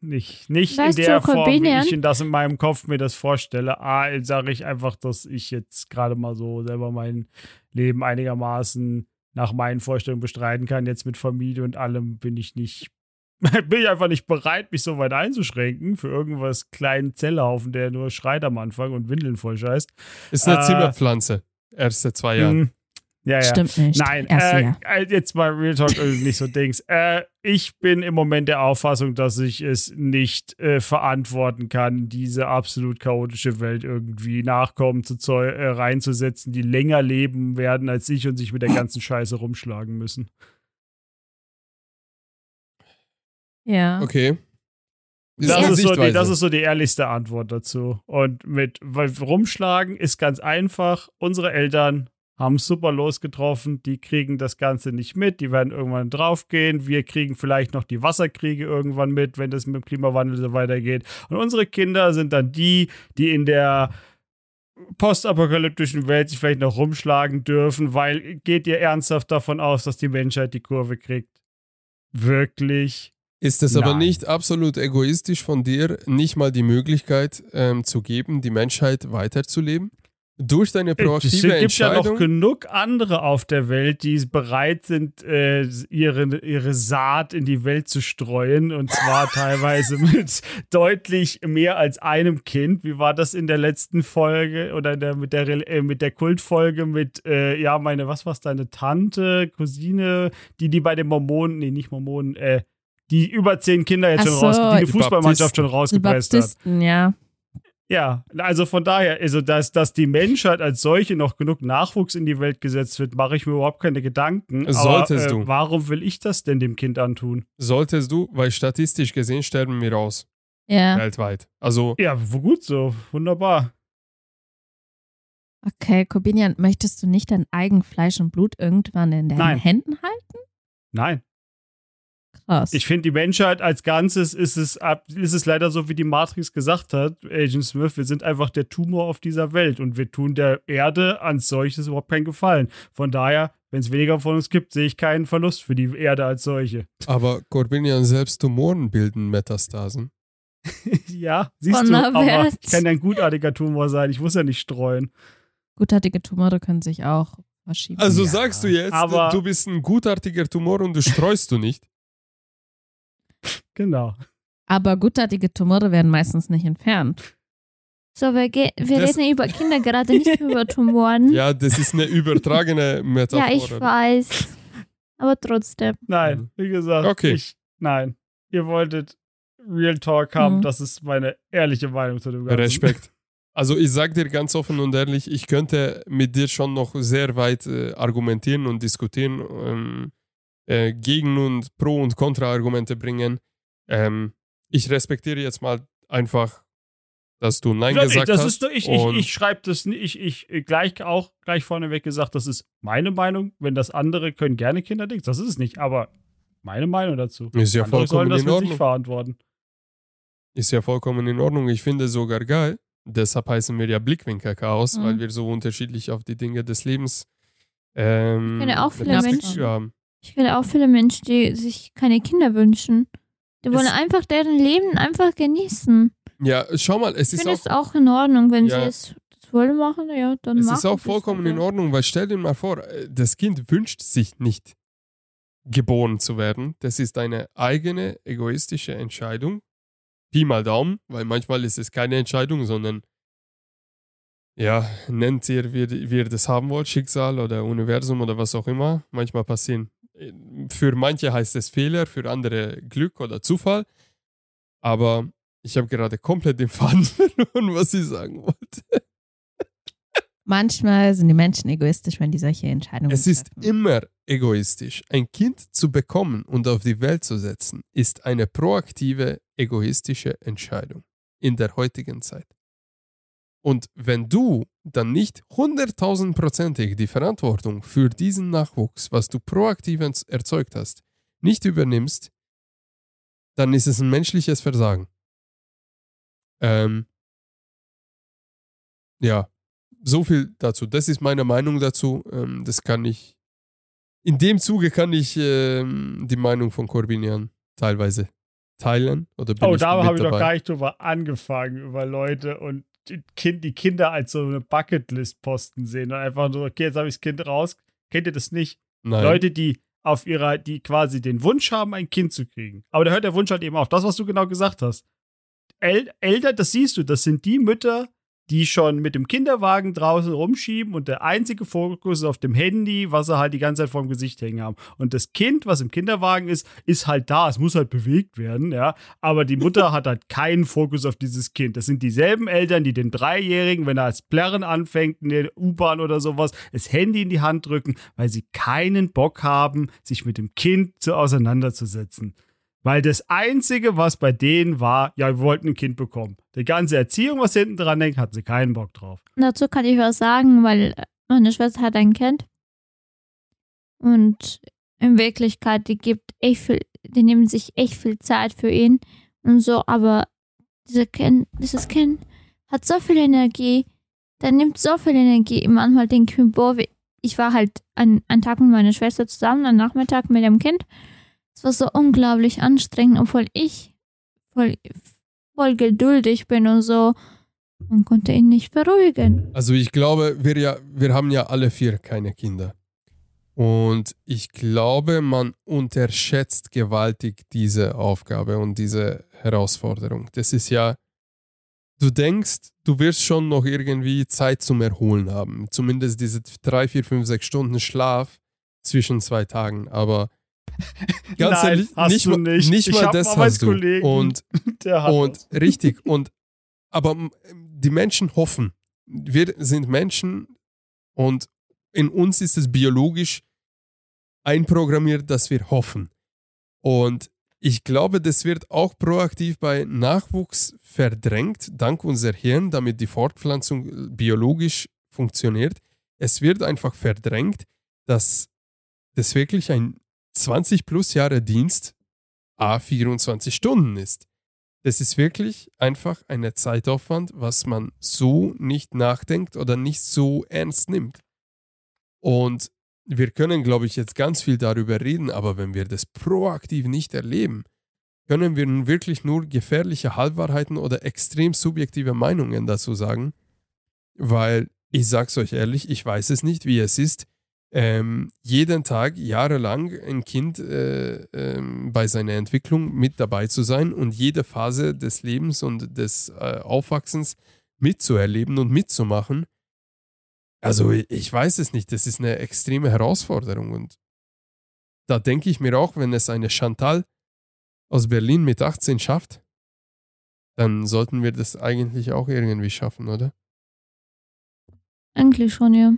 Nicht, nicht Weißt in der Form, wie ich in das in meinem Kopf mir das vorstelle. A, sage ich einfach, dass ich jetzt gerade mal so selber mein Leben einigermaßen nach meinen Vorstellungen bestreiten kann. Jetzt mit Familie und allem bin ich nicht, bin ich einfach nicht bereit, mich so weit einzuschränken für irgendwas kleinen Zellhaufen, der nur schreit am Anfang und Windeln voll scheißt. Ist eine Äh, Zimmerpflanze. Erste zwei Jahre. Ja, ja. Stimmt nicht. Nein, äh, äh, jetzt mal Real Talk, äh, nicht so Dings. Äh, ich bin im Moment der Auffassung, dass ich es nicht äh, verantworten kann, diese absolut chaotische Welt irgendwie Nachkommen zu zeu äh, reinzusetzen, die länger leben werden als ich und sich mit der ganzen Scheiße rumschlagen müssen. Ja. Okay. Das ist, so die, das ist so die ehrlichste Antwort dazu. Und mit weil rumschlagen ist ganz einfach. Unsere Eltern haben es super losgetroffen. Die kriegen das Ganze nicht mit. Die werden irgendwann draufgehen. Wir kriegen vielleicht noch die Wasserkriege irgendwann mit, wenn das mit dem Klimawandel so weitergeht. Und unsere Kinder sind dann die, die in der postapokalyptischen Welt sich vielleicht noch rumschlagen dürfen, weil geht ihr ernsthaft davon aus, dass die Menschheit die Kurve kriegt? Wirklich? Ist es aber nicht absolut egoistisch von dir, nicht mal die Möglichkeit ähm, zu geben, die Menschheit weiterzuleben? Durch deine Es proaktive gibt ja noch Entscheidung? genug andere auf der Welt, die bereit sind, äh, ihre, ihre Saat in die Welt zu streuen. Und zwar teilweise mit deutlich mehr als einem Kind. Wie war das in der letzten Folge oder in der, mit, der, äh, mit der Kultfolge mit, äh, ja, meine, was war's, deine Tante, Cousine, die, die bei den Mormonen, nee, nicht Mormonen, äh, die über zehn Kinder jetzt Ach schon so, raus, die eine die Fußballmannschaft schon Die rausgepresst hat. Baptisten, ja. Ja, also von daher, also dass, dass die Menschheit als solche noch genug Nachwuchs in die Welt gesetzt wird, mache ich mir überhaupt keine Gedanken. Solltest Aber, äh, du. Warum will ich das denn dem Kind antun? Solltest du, weil statistisch gesehen sterben wir aus, Ja. weltweit. Also, Ja, gut so, wunderbar. Okay, Corbinian, möchtest du nicht dein eigen Fleisch und Blut irgendwann in deinen Nein. Händen halten? Nein, Krass. ich finde die Menschheit als Ganzes ist es, ist es leider so, wie die Matrix gesagt hat, Agent Smith, wir sind einfach der Tumor auf dieser Welt und wir tun der Erde als solches überhaupt keinen Gefallen. Von daher, wenn es weniger von uns gibt, sehe ich keinen Verlust für die Erde als solche. aber Corbinian selbst Tumoren bilden Metastasen. ja, siehst du, aber kann ja ein gutartiger Tumor sein, ich muss ja nicht streuen. Gutartige Tumore können sich auch verschieben. Also Ja, sagst du jetzt, aber- du bist ein gutartiger Tumor und du streust du nicht? Genau. Aber gutartige Tumore werden meistens nicht entfernt. So, wir, ge- wir Das- reden über Kinder gerade, nicht über Tumoren. Ja, das ist eine übertragene Metaphor. ja, ich weiß. Aber trotzdem. Nein, wie gesagt, Okay. ich, nein. Ihr wolltet Real Talk haben, Mhm. das ist meine ehrliche Meinung zu dem Ganzen. Respekt. Also ich sag dir ganz offen und ehrlich, ich könnte mit dir schon noch sehr weit äh, argumentieren und diskutieren, ähm, äh, Gegen- und Pro- und Kontra-Argumente bringen. Ähm, ich respektiere jetzt mal einfach, dass du Nein gesagt das hast. ist nur, ich, ich, ich schreibe das nicht, ich, ich äh, gleich auch gleich vorneweg gesagt, das ist meine Meinung. Wenn das andere können gerne Kinder Dings, das ist es nicht, aber meine Meinung dazu. Ist ja andere sollen vollkommen das in sich Ordnung. verantworten. Ist ja vollkommen in Ordnung. Ich finde sogar geil. Deshalb heißen wir ja Blickwinkel-Chaos, Mhm. weil wir so unterschiedlich auf die Dinge des Lebens ähm, Ich kenne auch viele Menschen- haben. Ich kenne auch viele Menschen, die sich keine Kinder wünschen. Die wollen Es- einfach deren Leben einfach genießen. Ja, schau mal, es Ich ist auch es auch in Ordnung, wenn Ja. sie es wollen machen, ja, dann Es machen ist auch vollkommen in Ordnung, weil stell dir mal vor, äh, das Kind wünscht sich nicht geboren zu werden. Das ist eine eigene egoistische Entscheidung. Pi mal Daumen, weil manchmal ist es keine Entscheidung, sondern ja, nennt ihr, wie, wie ihr das haben wollt, Schicksal oder Universum oder was auch immer. Manchmal passieren. Für manche heißt es Fehler, für andere Glück oder Zufall. Aber ich habe gerade komplett den Faden verloren, was ich sagen wollte. Manchmal sind die Menschen egoistisch, wenn die solche Entscheidungen Es ist treffen. immer egoistisch. Ein Kind zu bekommen und auf die Welt zu setzen, ist eine proaktive, egoistische Entscheidung in der heutigen Zeit. Und wenn du dann nicht hunderttausendprozentig die Verantwortung für diesen Nachwuchs, was du proaktiv erzeugt hast, nicht übernimmst, dann ist es ein menschliches Versagen. Ähm, ja, so viel dazu. Das ist meine Meinung dazu. Ähm, das kann ich. In dem Zuge kann ich ähm, die Meinung von Corbinian teilweise teilen. Oder bin Oh, da habe ich noch dabei? gar nicht drüber angefangen, über Leute und die, kind, die Kinder als so eine Bucketlist-Posten sehen und einfach so, okay, jetzt habe ich das Kind raus. Kennt ihr das nicht? Nein. Leute, die auf ihrer, die quasi den Wunsch haben, ein Kind zu kriegen. Aber da hört der Wunsch halt eben auf. Das, was du genau gesagt hast. El Eltern, das siehst du, das sind die Mütter, die schon mit dem Kinderwagen draußen rumschieben und der einzige Fokus ist auf dem Handy, was sie halt die ganze Zeit vorm Gesicht hängen haben. Und das Kind, was im Kinderwagen ist, ist halt da. Es muss halt bewegt werden, ja. Aber die Mutter hat halt keinen Fokus auf dieses Kind. Das sind dieselben Eltern, die den Dreijährigen, wenn er als Plärren anfängt, in der U-Bahn oder sowas, das Handy in die Hand drücken, weil sie keinen Bock haben, sich mit dem Kind zu auseinanderzusetzen. Weil das Einzige, was bei denen war, ja, wir wollten ein Kind bekommen. Die ganze Erziehung, was hinten dran hängt, hat sie keinen Bock drauf. Dazu kann ich was sagen, weil meine Schwester hat ein Kind. Und in Wirklichkeit, die gibt echt viel, die nehmen sich echt viel Zeit für ihn und so, aber diese kind, dieses Kind hat so viel Energie, der nimmt so viel Energie. Manchmal denke ich mir, boah, ich war halt einen, einen Tag mit meiner Schwester zusammen, einen Nachmittag mit dem Kind. Es war so unglaublich anstrengend, obwohl ich voll, voll geduldig bin und so. Man konnte ihn nicht beruhigen. Also ich glaube, wir, ja, wir haben ja alle vier keine Kinder. Und ich glaube, man unterschätzt gewaltig diese Aufgabe und diese Herausforderung. Das ist ja, du denkst, du wirst schon noch irgendwie Zeit zum Erholen haben. Zumindest diese drei, vier, fünf, sechs Stunden Schlaf zwischen zwei Tagen. Aber ganz Nein, ehrlich, hast nicht, du mal- nicht. nicht Ich mal das hast du. Und und das. richtig, und aber die Menschen hoffen. Wir sind Menschen und in uns ist es biologisch einprogrammiert, dass wir hoffen. Und ich glaube, das wird auch proaktiv bei Nachwuchs verdrängt, dank unser Hirn, damit die Fortpflanzung äh, biologisch funktioniert. Es wird einfach verdrängt, dass das wirklich ein 20 plus Jahre Dienst a 24 Stunden ist. Das ist wirklich einfach eine Zeitaufwand, was man so nicht nachdenkt oder nicht so ernst nimmt. Und wir können, glaube ich, jetzt ganz viel darüber reden, aber wenn wir das proaktiv nicht erleben, können wir nun wirklich nur gefährliche Halbwahrheiten oder extrem subjektive Meinungen dazu sagen, weil ich sag's euch ehrlich, ich weiß es nicht, wie es ist, ähm, jeden Tag jahrelang ein Kind äh, ähm, bei seiner Entwicklung mit dabei zu sein und jede Phase des Lebens und des äh, Aufwachsens mitzuerleben und mitzumachen. Also ich, ich weiß es nicht, das ist eine extreme Herausforderung und da denke ich mir auch, wenn es eine Chantal aus Berlin mit 18 schafft, dann sollten wir das eigentlich auch irgendwie schaffen, oder? Eigentlich schon, ja.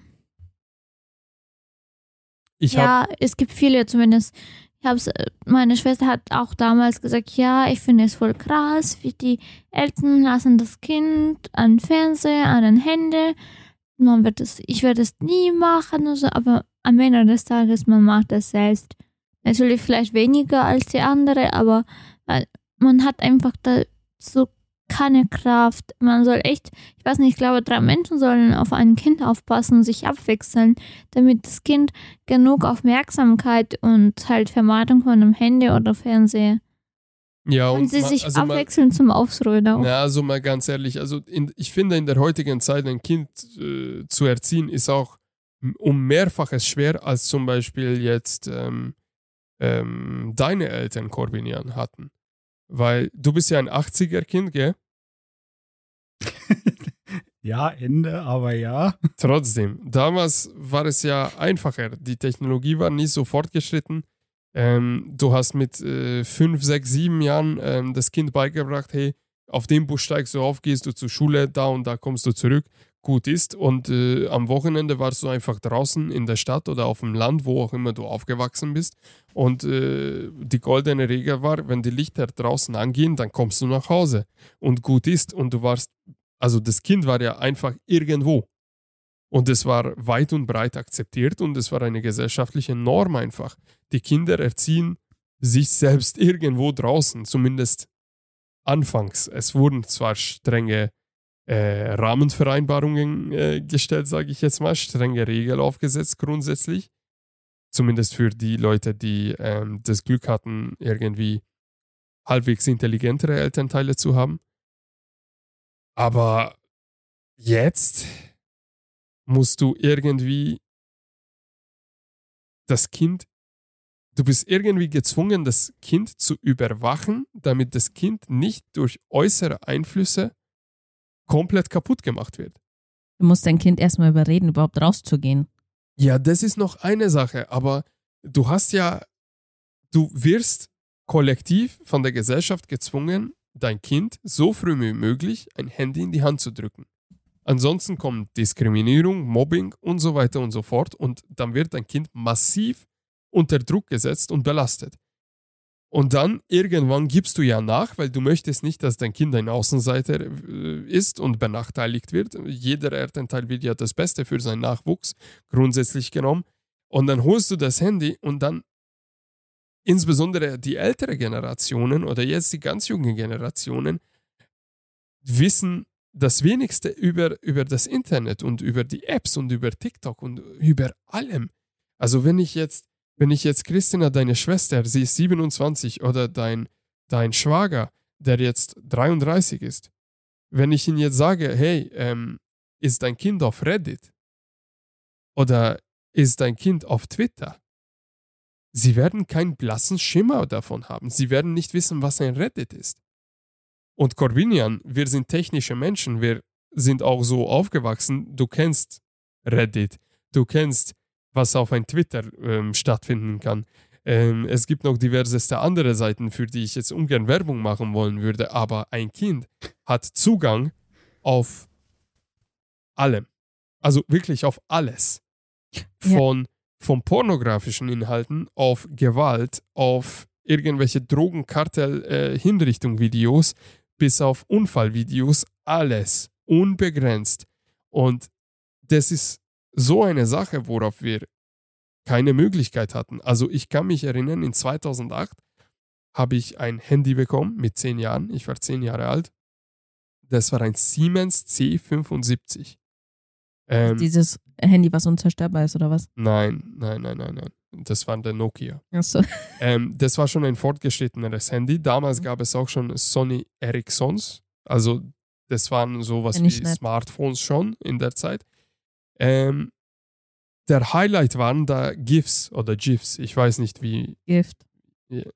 Ich ja, es gibt viele zumindest. Ich hab's, äh, meine Schwester hat auch damals gesagt, ja, ich finde es voll krass, wie die Eltern lassen das Kind an Fernseher, an den Handy. Man wird es, ich werde es nie machen, und so, aber am Ende des Tages, man macht es selbst. Natürlich vielleicht weniger als die andere, aber weil man hat einfach da so keine Kraft. Man soll echt, ich weiß nicht, ich glaube, drei Menschen sollen auf ein Kind aufpassen und sich abwechseln, damit das Kind genug Aufmerksamkeit und halt Vermeidung von einem Handy oder Fernseher. ja, Und, sie ma- sich also mal- abwechseln zum Ausruhen auch. Na, also mal ganz ehrlich, also in, ich finde in der heutigen Zeit ein Kind äh, zu erziehen ist auch um mehrfaches schwer als zum Beispiel jetzt ähm, ähm, deine Eltern Corbinian hatten. Weil du bist ja ein 80er-Kind, gell? Ja, Ende, aber ja. Trotzdem, damals war es ja einfacher. Die Technologie war nicht so fortgeschritten. Ähm, du hast mit äh, fünf, sechs, sieben Jahren ähm, das Kind beigebracht, hey, auf dem Bus steigst du auf, gehst du zur Schule, da und da kommst du zurück. Gut ist. Und äh, am Wochenende warst du einfach draußen in der Stadt oder auf dem Land, wo auch immer du aufgewachsen bist. Und äh, die goldene Regel war, wenn die Lichter draußen angehen, dann kommst du nach Hause. Und gut ist. Und du warst also das Kind war ja einfach irgendwo. Und es war weit und breit akzeptiert und es war eine gesellschaftliche Norm einfach. Die Kinder erziehen sich selbst irgendwo draußen, zumindest anfangs. Es wurden zwar strenge äh, Rahmenvereinbarungen äh, gestellt, sage ich jetzt mal, strenge Regeln aufgesetzt grundsätzlich. Zumindest für die Leute, die ähm, das Glück hatten, irgendwie halbwegs intelligentere Elternteile zu haben. Aber jetzt musst du irgendwie das Kind, du bist irgendwie gezwungen, das Kind zu überwachen, damit das Kind nicht durch äußere Einflüsse komplett kaputt gemacht wird. Du musst dein Kind erstmal überreden, überhaupt rauszugehen. Ja, das ist noch eine Sache, aber du hast ja, du wirst kollektiv von der Gesellschaft gezwungen, dein Kind so früh wie möglich ein Handy in die Hand zu drücken. Ansonsten kommt Diskriminierung, Mobbing und so weiter und so fort und dann wird dein Kind massiv unter Druck gesetzt und belastet. Und dann irgendwann gibst du ja nach, weil du möchtest nicht, dass dein Kind ein Außenseiter äh, ist und benachteiligt wird. Jeder Elternteil will ja das Beste für seinen Nachwuchs, grundsätzlich genommen. Und dann holst du das Handy und dann insbesondere die ältere Generationen oder jetzt die ganz jungen Generationen wissen das wenigste über, über das Internet und über die Apps und über TikTok und über allem. Also wenn ich jetzt, wenn ich jetzt Christina, deine Schwester, sie ist 27 oder dein, dein Schwager, der jetzt 33 ist, wenn ich ihn jetzt sage, hey, ähm, ist dein Kind auf Reddit? Oder ist dein Kind auf Twitter, sie werden keinen blassen Schimmer davon haben. Sie werden nicht wissen, was ein Reddit ist. Und Corbinian, wir sind technische Menschen, wir sind auch so aufgewachsen, du kennst Reddit, du kennst, was auf ein Twitter ähm, stattfinden kann. Ähm, es gibt noch diverseste andere Seiten, für die ich jetzt ungern Werbung machen wollen würde, aber ein Kind hat Zugang auf allem. Also wirklich auf alles. Von, ja. von pornografischen Inhalten auf Gewalt, auf irgendwelche Drogenkartell-Hinrichtung-Videos, äh, bis auf Unfallvideos, alles unbegrenzt. Und das ist so eine Sache, worauf wir keine Möglichkeit hatten. Also ich kann mich erinnern, in 2008 habe ich ein Handy bekommen mit zehn Jahren. Ich war zehn Jahre alt. Das war ein Siemens C75. Ähm, Dieses Handy, was unzerstörbar ist, oder was? Nein, nein, nein, nein, nein. Das war der Nokia. Achso. Ähm, das war schon ein fortgeschritteneres Handy. Damals mhm. gab es auch schon Sony Ericssons. Also das waren sowas wie nicht. Smartphones schon in der Zeit. Ähm, der Highlight waren da GIFs oder GIFs. Ich weiß nicht wie. Gift. Ja.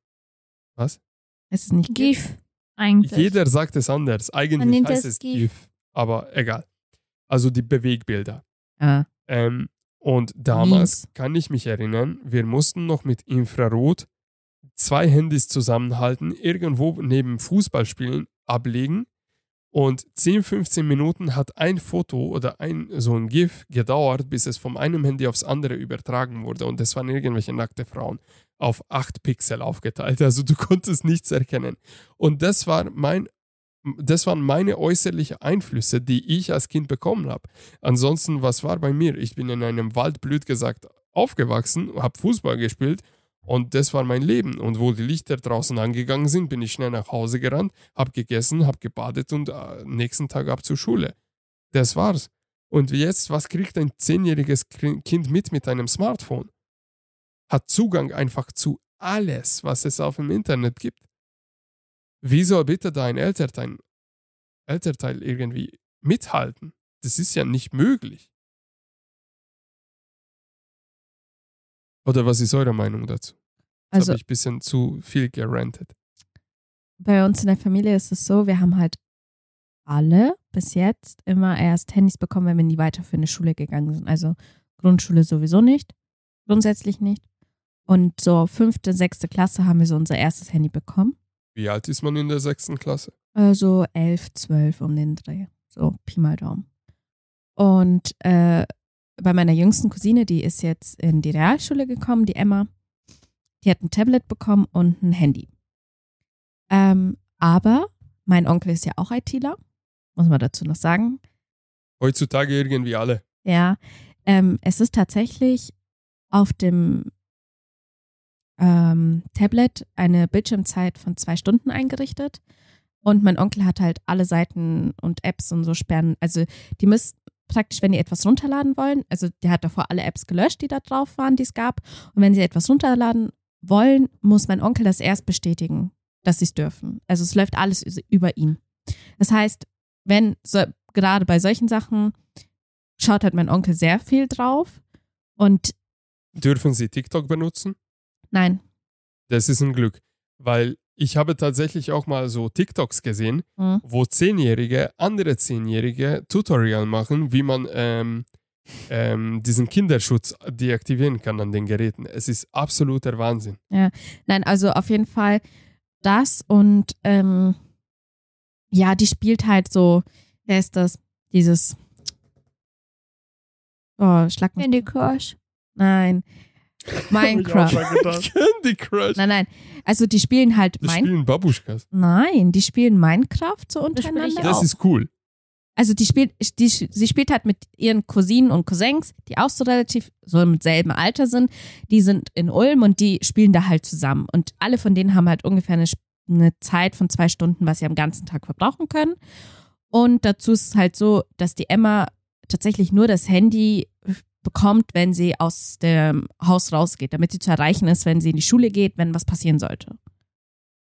Was? Es ist nicht GIF. Eigentlich. Jeder sagt es anders. Eigentlich heißt es GIF. GIF. Aber egal. Also die Bewegbilder. Ah. Ähm, und damals Mies. kann ich mich erinnern, wir mussten noch mit Infrarot zwei Handys zusammenhalten, irgendwo neben Fußballspielen ablegen. Und 10, 15 Minuten hat ein Foto oder ein so ein GIF gedauert, bis es vom einen Handy aufs andere übertragen wurde. Und das waren irgendwelche nackte Frauen auf 8 Pixel aufgeteilt. Also du konntest nichts erkennen. Und das war mein das waren meine äußerlichen Einflüsse, die ich als Kind bekommen habe. Ansonsten, was war bei mir? Ich bin in einem Wald, blöd gesagt, aufgewachsen, habe Fußball gespielt und das war mein Leben. Und wo die Lichter draußen angegangen sind, bin ich schnell nach Hause gerannt, habe gegessen, habe gebadet und äh, nächsten Tag ab zur Schule. Das war's. Und jetzt, was kriegt ein zehnjähriges Kind mit mit einem Smartphone? Hat Zugang einfach zu alles, was es auf dem Internet gibt. Wie soll bitte dein Elternteil, Elternteil irgendwie mithalten? Das ist ja nicht möglich. Oder was ist eure Meinung dazu? Das also, habe ich ein bisschen zu viel gerantet. Bei uns in der Familie ist es so, wir haben halt alle bis jetzt immer erst Handys bekommen, wenn wir in die weiterführende Schule gegangen sind. Also Grundschule sowieso nicht, grundsätzlich nicht. Und so fünfte, sechste Klasse haben wir so unser erstes Handy bekommen. Wie alt ist man in der sechsten Klasse? Also elf, zwölf um den Dreh. So, Pi mal Daumen. Und äh, bei meiner jüngsten Cousine, die ist jetzt in die Realschule gekommen, die Emma, die hat ein Tablet bekommen und ein Handy. Ähm, aber mein Onkel ist ja auch ITler, muss man dazu noch sagen. Heutzutage irgendwie alle. Ja, ähm, es ist tatsächlich auf dem ähm, Tablet eine Bildschirmzeit von zwei Stunden eingerichtet. Und mein Onkel hat halt alle Seiten und Apps und so sperren. Also die müssen praktisch, wenn die etwas runterladen wollen, also der hat davor alle Apps gelöscht, die da drauf waren, die es gab. Und wenn sie etwas runterladen wollen, muss mein Onkel das erst bestätigen, dass sie es dürfen. Also es läuft alles über ihn. Das heißt, wenn so, gerade bei solchen Sachen schaut halt mein Onkel sehr viel drauf und Dürfen Sie TikTok benutzen? nein, Das ist ein Glück, weil ich habe tatsächlich auch mal so TikToks gesehen, Mhm. wo Zehnjährige, andere Zehnjährige Tutorial machen, wie man ähm, ähm, diesen Kinderschutz deaktivieren kann an den Geräten. Es ist absoluter Wahnsinn. Nein, also auf jeden Fall das und ähm, ja, die spielt halt so, wer ist das? Dieses Oh, schlag mich. Candy Crush. Nein. Minecraft. Candy Crush. Nein, nein. Also die spielen halt Die Min spielen Babuschkas. Nein, die spielen Minecraft so spiel ich untereinander. Das auch. ist cool. Also die spielt, die, sie spielt halt mit ihren Cousinen und Cousins, die auch so relativ so im selben Alter sind. Die sind in Ulm und die spielen da halt zusammen. Und alle von denen haben halt ungefähr eine, eine Zeit von zwei Stunden, was sie am ganzen Tag verbrauchen können. Und dazu ist es halt so, dass die Emma tatsächlich nur das Handy bekommt, wenn sie aus dem Haus rausgeht, damit sie zu erreichen ist, wenn sie in die Schule geht, wenn was passieren sollte.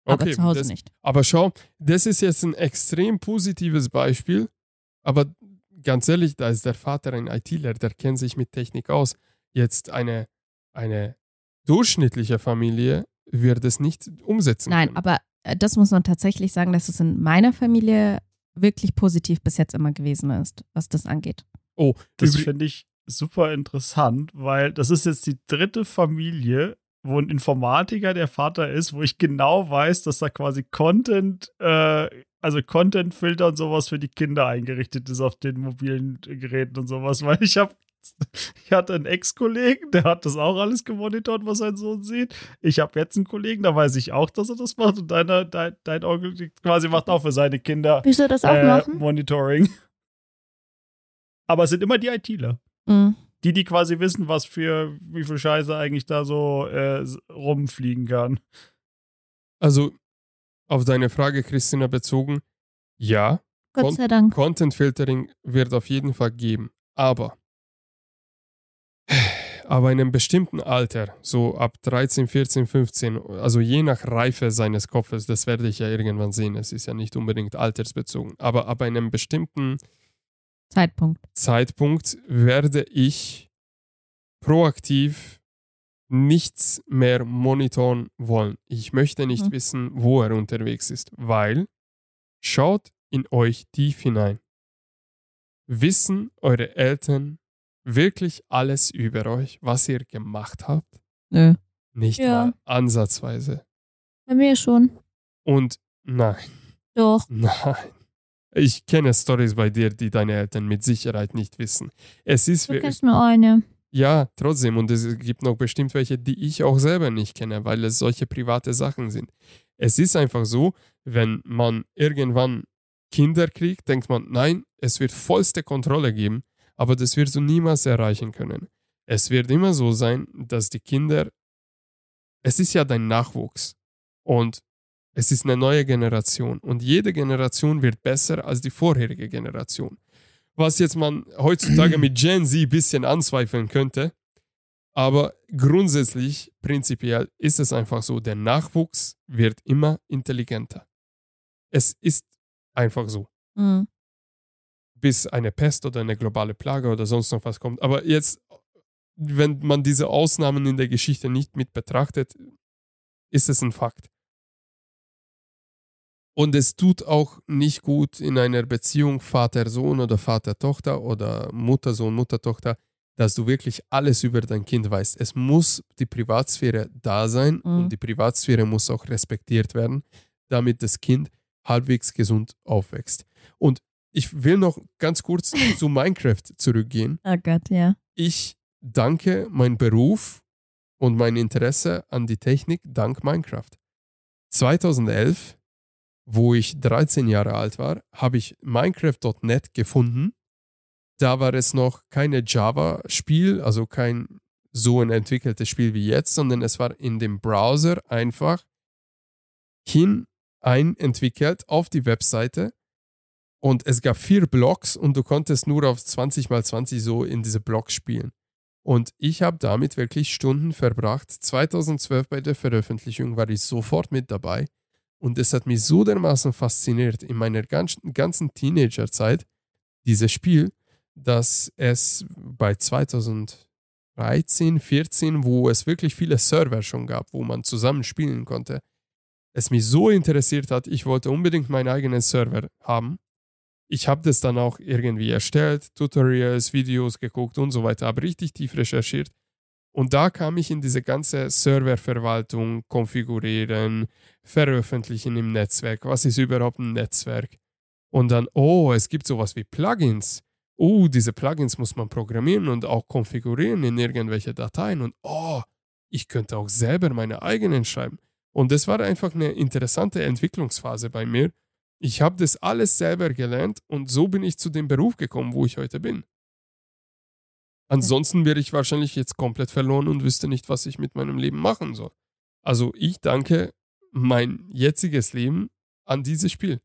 Aber Okay, zu Hause das, nicht. Aber schau, das ist jetzt ein extrem positives Beispiel. Aber ganz ehrlich, da ist der Vater ein ITler, der kennt sich mit Technik aus. Jetzt eine, eine durchschnittliche Familie wird es nicht umsetzen Nein, können. aber äh, das muss man tatsächlich sagen, dass es in meiner Familie wirklich positiv bis jetzt immer gewesen ist, was das angeht. Oh, Das finde ich super interessant, weil das ist jetzt die dritte Familie, wo ein Informatiker der Vater ist, wo ich genau weiß, dass da quasi Content, äh, also Content-Filter und sowas für die Kinder eingerichtet ist auf den mobilen Geräten und sowas, weil ich habe ich hatte einen Ex-Kollegen, der hat das auch alles gemonitort, was sein Sohn sieht. Ich habe jetzt einen Kollegen, da weiß ich auch, dass er das macht. Und deiner, dein, dein Onkel quasi macht auch für seine Kinder Willst du das auch äh, machen? Monitoring. Aber es sind immer die ITler. Mhm. Die, die quasi wissen, was für, wie viel Scheiße eigentlich da so äh, rumfliegen kann. also auf deine Frage, Christina, bezogen, ja, Gott sei Dank. Content Filtering wird auf jeden Fall geben. Aber aber in einem bestimmten Alter, so ab 13, 14, 15, also je nach Reife seines Kopfes, das werde ich ja irgendwann sehen, es ist ja nicht unbedingt altersbezogen, aber ab einem bestimmten Zeitpunkt. Zeitpunkt werde ich proaktiv nichts mehr monitoren wollen. Ich möchte nicht Mhm. wissen, wo er unterwegs ist, weil schaut in euch tief hinein. Wissen eure Eltern wirklich alles über euch, was ihr gemacht habt? Nö. Nicht Ja. mal ansatzweise. Bei mir schon. Und nein, Doch. nein. Ich kenne Stories bei dir, die deine Eltern mit Sicherheit nicht wissen. Es ist Du kennst nur eine. Ja, trotzdem. Und es gibt noch bestimmt welche, die ich auch selber nicht kenne, weil es solche private Sachen sind. Es ist einfach so, wenn man irgendwann Kinder kriegt, denkt man, nein, es wird vollste Kontrolle geben, aber das wirst du niemals erreichen können. Es wird immer so sein, dass die Kinder, es ist ja dein Nachwuchs und es ist eine neue Generation und jede Generation wird besser als die vorherige Generation was jetzt man heutzutage mit Gen Z ein bisschen anzweifeln könnte. Aber grundsätzlich, prinzipiell ist es einfach so, der Nachwuchs wird immer intelligenter. Es ist einfach so, Mhm. bis eine Pest oder eine globale Plage oder sonst noch was kommt. Aber jetzt, wenn man diese Ausnahmen in der Geschichte nicht mit betrachtet, ist es ein Fakt. Und es tut auch nicht gut in einer Beziehung Vater-Sohn oder Vater-Tochter oder Mutter-Sohn, Mutter-Tochter, dass du wirklich alles über dein Kind weißt. Es muss die Privatsphäre da sein Mhm. und die Privatsphäre muss auch respektiert werden, damit das Kind halbwegs gesund aufwächst. Und ich will noch ganz kurz zu Minecraft zurückgehen Oh Gott, ja. ich danke mein Beruf und mein Interesse an die Technik dank Minecraft. 2011, wo ich 13 Jahre alt war, habe ich Minecraft.net gefunden. Da war es noch keine Java-Spiel, also kein so ein entwickeltes Spiel wie jetzt, sondern es war in dem Browser einfach hin ein entwickelt auf die Webseite und es gab vier Blocks und du konntest nur auf 20 mal 20 so in diese Blocks spielen. Und ich habe damit wirklich Stunden verbracht. 2012 bei der Veröffentlichung war ich sofort mit dabei. Und es hat mich so dermaßen fasziniert in meiner ganzen, Teenagerzeit, dieses Spiel, dass es bei 2013, 14, wo es wirklich viele Server schon gab, wo man zusammen spielen konnte, es mich so interessiert hat, ich wollte unbedingt meinen eigenen Server haben ich habe das dann auch irgendwie erstellt, Tutorials, Videos geguckt und so weiter, aber richtig tief recherchiert. Und da kam ich in diese ganze Serververwaltung, konfigurieren, veröffentlichen im Netzwerk. Was ist überhaupt ein Netzwerk? Und dann, oh, es gibt sowas wie Plugins. Oh, diese Plugins muss man programmieren und auch konfigurieren in irgendwelche Dateien. Und oh, ich könnte auch selber meine eigenen schreiben. Und das war einfach eine interessante Entwicklungsphase bei mir, ich habe das alles selber gelernt und so bin ich zu dem Beruf gekommen, wo ich heute bin. Ansonsten wäre ich wahrscheinlich jetzt komplett verloren und wüsste nicht, was ich mit meinem Leben machen soll. Also ich danke mein jetziges Leben an dieses Spiel.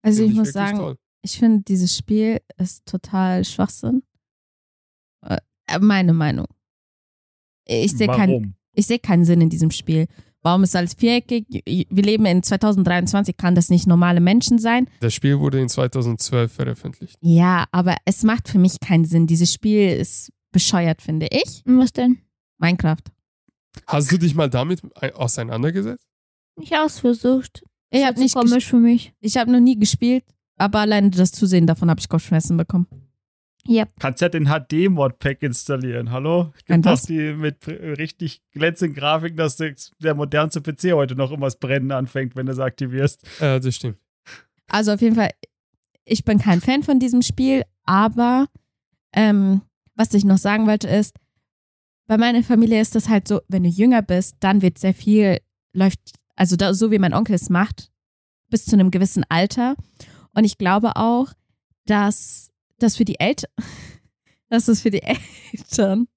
Also Find ich, ich muss sagen, toll. ich finde dieses Spiel ist total Schwachsinn. Äh, meine Meinung. Ich sehe keinen, seh keinen Sinn in diesem Spiel. Warum ist alles viereckig? Wir leben in 2023, kann das nicht normale Menschen sein? Das Spiel wurde in 2012 veröffentlicht. Ja, aber es macht für mich keinen Sinn. Dieses Spiel ist bescheuert, finde ich. Was denn? Minecraft. Hast du dich mal damit auseinandergesetzt? Ich habe es versucht. Ich habe nicht komisch für mich. Ich habe noch nie gespielt, aber alleine das Zusehen davon habe ich Kopfschmerzen bekommen. Ja. Kannst ja den HD-Mod-Pack installieren. Hallo? Gibt das die mit richtig glänzenden Grafiken, dass der modernste PC heute noch immer das Brennen anfängt, wenn du es aktivierst. Ja, das stimmt. Also auf jeden Fall, ich bin kein Fan von diesem Spiel, aber ähm, was ich noch sagen wollte ist, bei meiner Familie ist das halt so, wenn du jünger bist, dann wird sehr viel, läuft, also da, so wie mein Onkel es macht, bis zu einem gewissen Alter. Und ich glaube auch, dass dass für die Eltern, dass es für die Eltern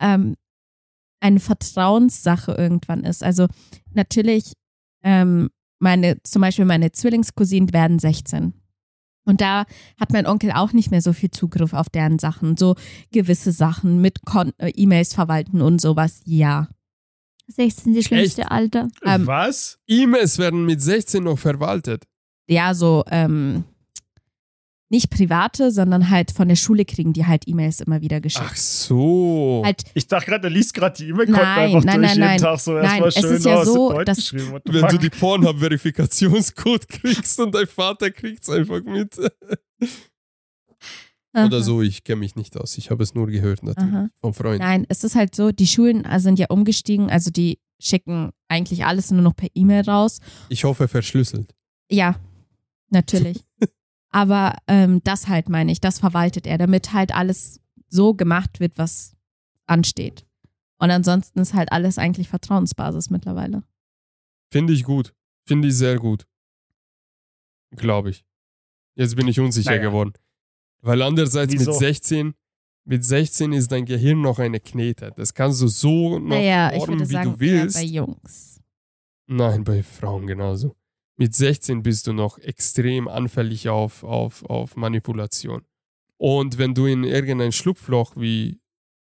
ähm, eine Vertrauenssache irgendwann ist. Also natürlich, ähm, meine, zum Beispiel meine Zwillingscousinen werden 16. Und da hat mein Onkel auch nicht mehr so viel Zugriff auf deren Sachen. So gewisse Sachen mit äh, E-Mails verwalten und sowas, ja. 16 die schlimmste Echt? Alter. Ähm, Was? E-Mails werden mit 16 noch verwaltet? Ja, so, ähm, nicht private, sondern halt von der Schule kriegen die halt E-Mails immer wieder geschickt. Ach so. Halt, ich dachte gerade, der liest gerade die E-Mail-Konten einfach nein, durch nein, jeden Tag so nein, erstmal schön es ist ja so, dass, Wenn fuck? du die Pornhub-Verifikationscode kriegst und dein Vater kriegt es einfach mit. Oder so, ich kenne mich nicht aus. Ich habe es nur gehört natürlich Aha. von Freunden. Nein, es ist halt so, die Schulen sind ja umgestiegen, also die schicken eigentlich alles nur noch per E-Mail raus. Ich hoffe verschlüsselt. Ja, natürlich. Aber ähm, das halt meine ich, das verwaltet er, damit halt alles so gemacht wird, was ansteht. Und ansonsten ist halt alles eigentlich Vertrauensbasis mittlerweile. Finde ich gut. Finde ich sehr gut. Glaube ich. Jetzt bin ich unsicher naja. geworden. Weil andererseits Wieso? mit 16, mit 16 ist dein Gehirn noch eine Knete. Das kannst du so noch naja, formen, wie sagen, du willst. bei Jungs. Nein, bei Frauen genauso mit 16 bist du noch extrem anfällig auf, auf, auf Manipulation. Und wenn du in irgendein Schlupfloch wie,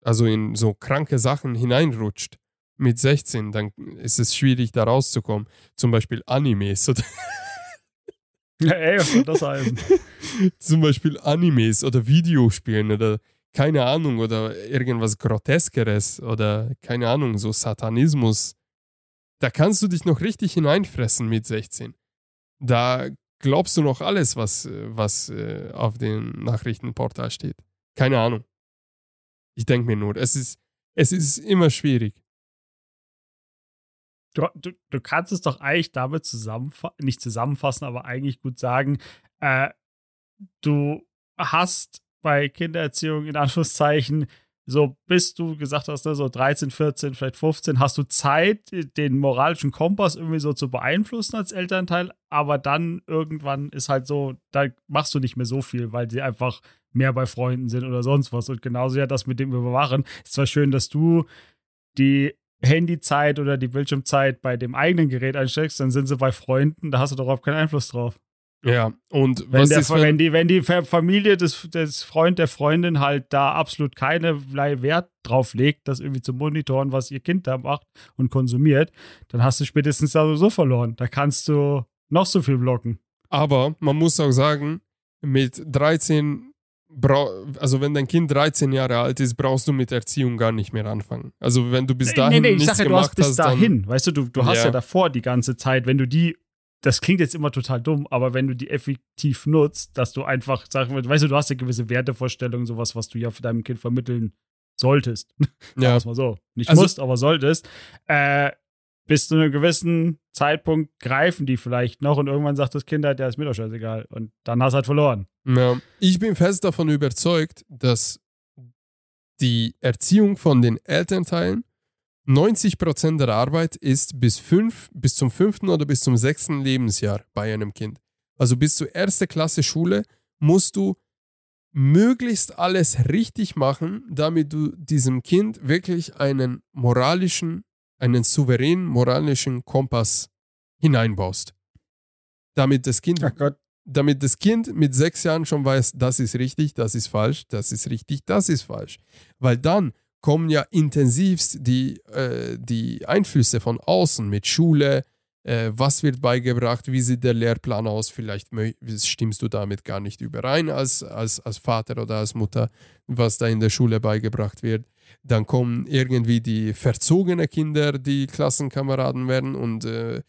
also in so kranke Sachen hineinrutscht, mit 16, dann ist es schwierig, da rauszukommen. Zum Beispiel Animes oder. Ja, ey, was soll das heißen? Zum Beispiel Animes oder Videospielen oder keine Ahnung oder irgendwas Groteskeres oder keine Ahnung, so Satanismus. Da kannst du dich noch richtig hineinfressen mit 16 da glaubst du noch alles, was, was äh, auf dem Nachrichtenportal steht. Keine Ahnung. Ich denke mir nur, es ist, es ist immer schwierig. Du, du, du kannst es doch eigentlich damit zusammenfassen, nicht zusammenfassen, aber eigentlich gut sagen, äh, du hast bei Kindererziehung in Anführungszeichen so bis du gesagt hast, ne, so 13, 14, vielleicht 15, hast du Zeit, den moralischen Kompass irgendwie so zu beeinflussen als Elternteil, aber dann irgendwann ist halt so, da machst du nicht mehr so viel, weil sie einfach mehr bei Freunden sind oder sonst was. Und genauso ja das mit dem Überwachen. Ist zwar schön, dass du die Handyzeit oder die Bildschirmzeit bei dem eigenen Gerät einsteckst, dann sind sie bei Freunden, da hast du doch überhaupt keinen Einfluss drauf. Ja, und Wenn, der, wenn, die, wenn die Fa- Familie des, des Freund der Freundin halt da absolut keinerlei Wert drauf legt, das irgendwie zu monitoren, was ihr Kind da macht und konsumiert, dann hast du spätestens da so verloren. Da kannst du noch so viel blocken. aber man muss auch sagen, mit 13, brau also wenn dein Kind 13 Jahre alt ist, brauchst du mit Erziehung gar nicht mehr anfangen. Also wenn du bis dahin ich nichts sag ja, du hast bis dahin. Weißt du, du, du hast Ja. ja. davor die ganze Zeit, wenn du die, das klingt jetzt immer total dumm, aber wenn du die effektiv nutzt, dass du einfach, sag, weißt du, du hast ja gewisse Wertevorstellungen, sowas, was du ja für deinem Kind vermitteln solltest. ja, Sagen mal so. Nicht Also- musst, aber solltest. Äh, bis zu einem gewissen Zeitpunkt greifen die vielleicht noch und irgendwann sagt das Kind halt, der ist mir doch scheißegal. Und dann hast du halt verloren. Ja, ich bin fest davon überzeugt, dass die Erziehung von den Elternteilen 90% der Arbeit ist bis, fünf, bis zum fünften oder bis zum sechsten Lebensjahr bei einem Kind. Also bis zur erste Klasse Schule musst du möglichst alles richtig machen, damit du diesem Kind wirklich einen moralischen, einen souveränen moralischen Kompass hineinbaust. Damit das Kind damit das Kind mit sechs Jahren schon weiß, das ist richtig, das ist falsch, das ist richtig, das ist falsch. Weil dann kommen ja intensivst die, äh, die Einflüsse von außen mit Schule, äh, was wird beigebracht, wie sieht der Lehrplan aus, vielleicht stimmst du damit gar nicht überein als, als, als Vater oder als Mutter, was da in der Schule beigebracht wird. Dann kommen irgendwie die verzogene Kinder, die Klassenkameraden werden und äh,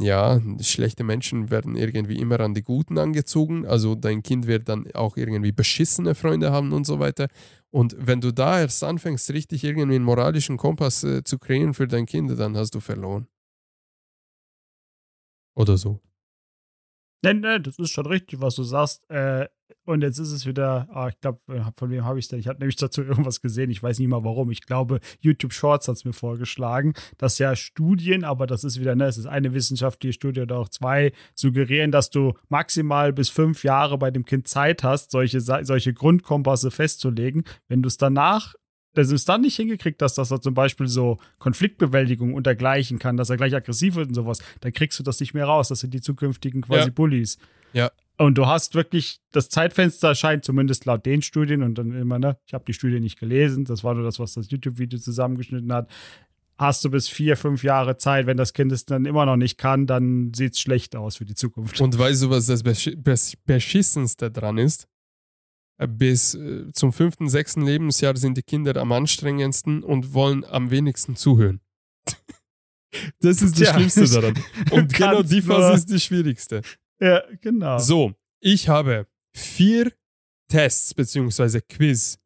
ja, schlechte Menschen werden irgendwie immer an die Guten angezogen. Also dein Kind wird dann auch irgendwie beschissene Freunde haben und so weiter. Und wenn du da erst anfängst, richtig irgendwie einen moralischen Kompass äh, zu kreieren für dein Kind, dann hast du verloren. Oder so. Nein, nein, das ist schon richtig, was du sagst. Äh, und jetzt ist es wieder, ah, ich glaube, von wem habe ich es denn? Ich habe nämlich dazu irgendwas gesehen, ich weiß nicht mal warum. Ich glaube, YouTube Shorts hat es mir vorgeschlagen, dass ja Studien, aber das ist wieder, ne, es ist eine wissenschaftliche Studie oder auch zwei, suggerieren, dass du maximal bis fünf Jahre bei dem Kind Zeit hast, solche, solche Grundkompasse festzulegen. Wenn du es danach dass es dann nicht hingekriegt hast, dass er zum Beispiel so Konfliktbewältigung untergleichen kann, dass er gleich aggressiv wird und sowas, dann kriegst du das nicht mehr raus. Das sind die zukünftigen quasi Ja. Bullies. Ja. Und du hast wirklich, das Zeitfenster scheint zumindest laut den Studien und dann immer, ne, ich habe die Studie nicht gelesen, das war nur das, was das YouTube-Video zusammengeschnitten hat, hast du bis vier, fünf Jahre Zeit. Wenn das Kind es dann immer noch nicht kann, dann sieht es schlecht aus für die Zukunft. Und weißt du, was das Besch Besch Beschissenste dran ist? Bis äh, zum fünften, sechsten Lebensjahr sind die Kinder am anstrengendsten und wollen am wenigsten zuhören. Das ist das Tja, Schlimmste daran. Und genau die Phase ist die schwierigste. ja, genau. So, ich habe vier Tests beziehungsweise Quiz.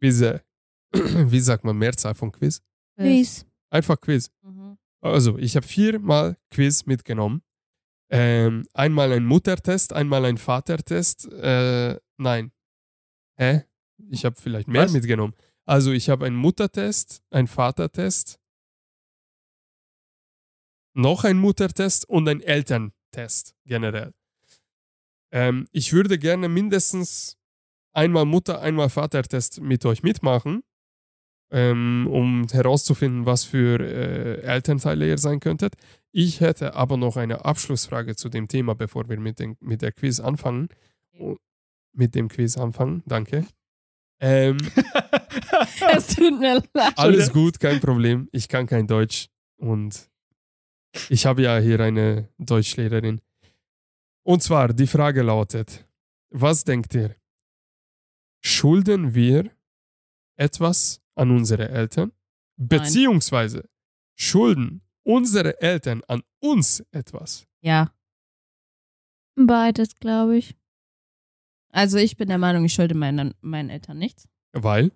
Quizze. Wie sagt man Mehrzahl von Quiz? Quiz. Einfach Quiz. Mhm. Also, ich habe viermal Quiz mitgenommen. Ähm, einmal ein Muttertest, einmal ein Vatertest. Äh, nein. Hä? Ich habe vielleicht mehr Was? mitgenommen. Also, ich habe einen Muttertest, einen Vatertest, noch ein Muttertest und ein Elterntest generell. Ähm, ich würde gerne mindestens einmal Mutter, einmal Vatertest mit euch mitmachen, ähm, um herauszufinden, was für äh, Elternteile ihr sein könntet. Ich hätte aber noch eine Abschlussfrage zu dem Thema, bevor wir mit, den, mit der Quiz anfangen. Mit dem Quiz anfangen, danke. Ähm, Es tut mir leid. alles gut, kein Problem. Ich kann kein Deutsch und ich habe ja hier eine Deutschlehrerin. Und zwar, die Frage lautet, was denkt ihr? Schulden wir etwas an unsere Eltern? Beziehungsweise schulden unsere Eltern an uns etwas? Ja. Beides, glaube ich. Also ich bin der Meinung, ich schulde meinen, meinen Eltern nichts. Weil, Ja,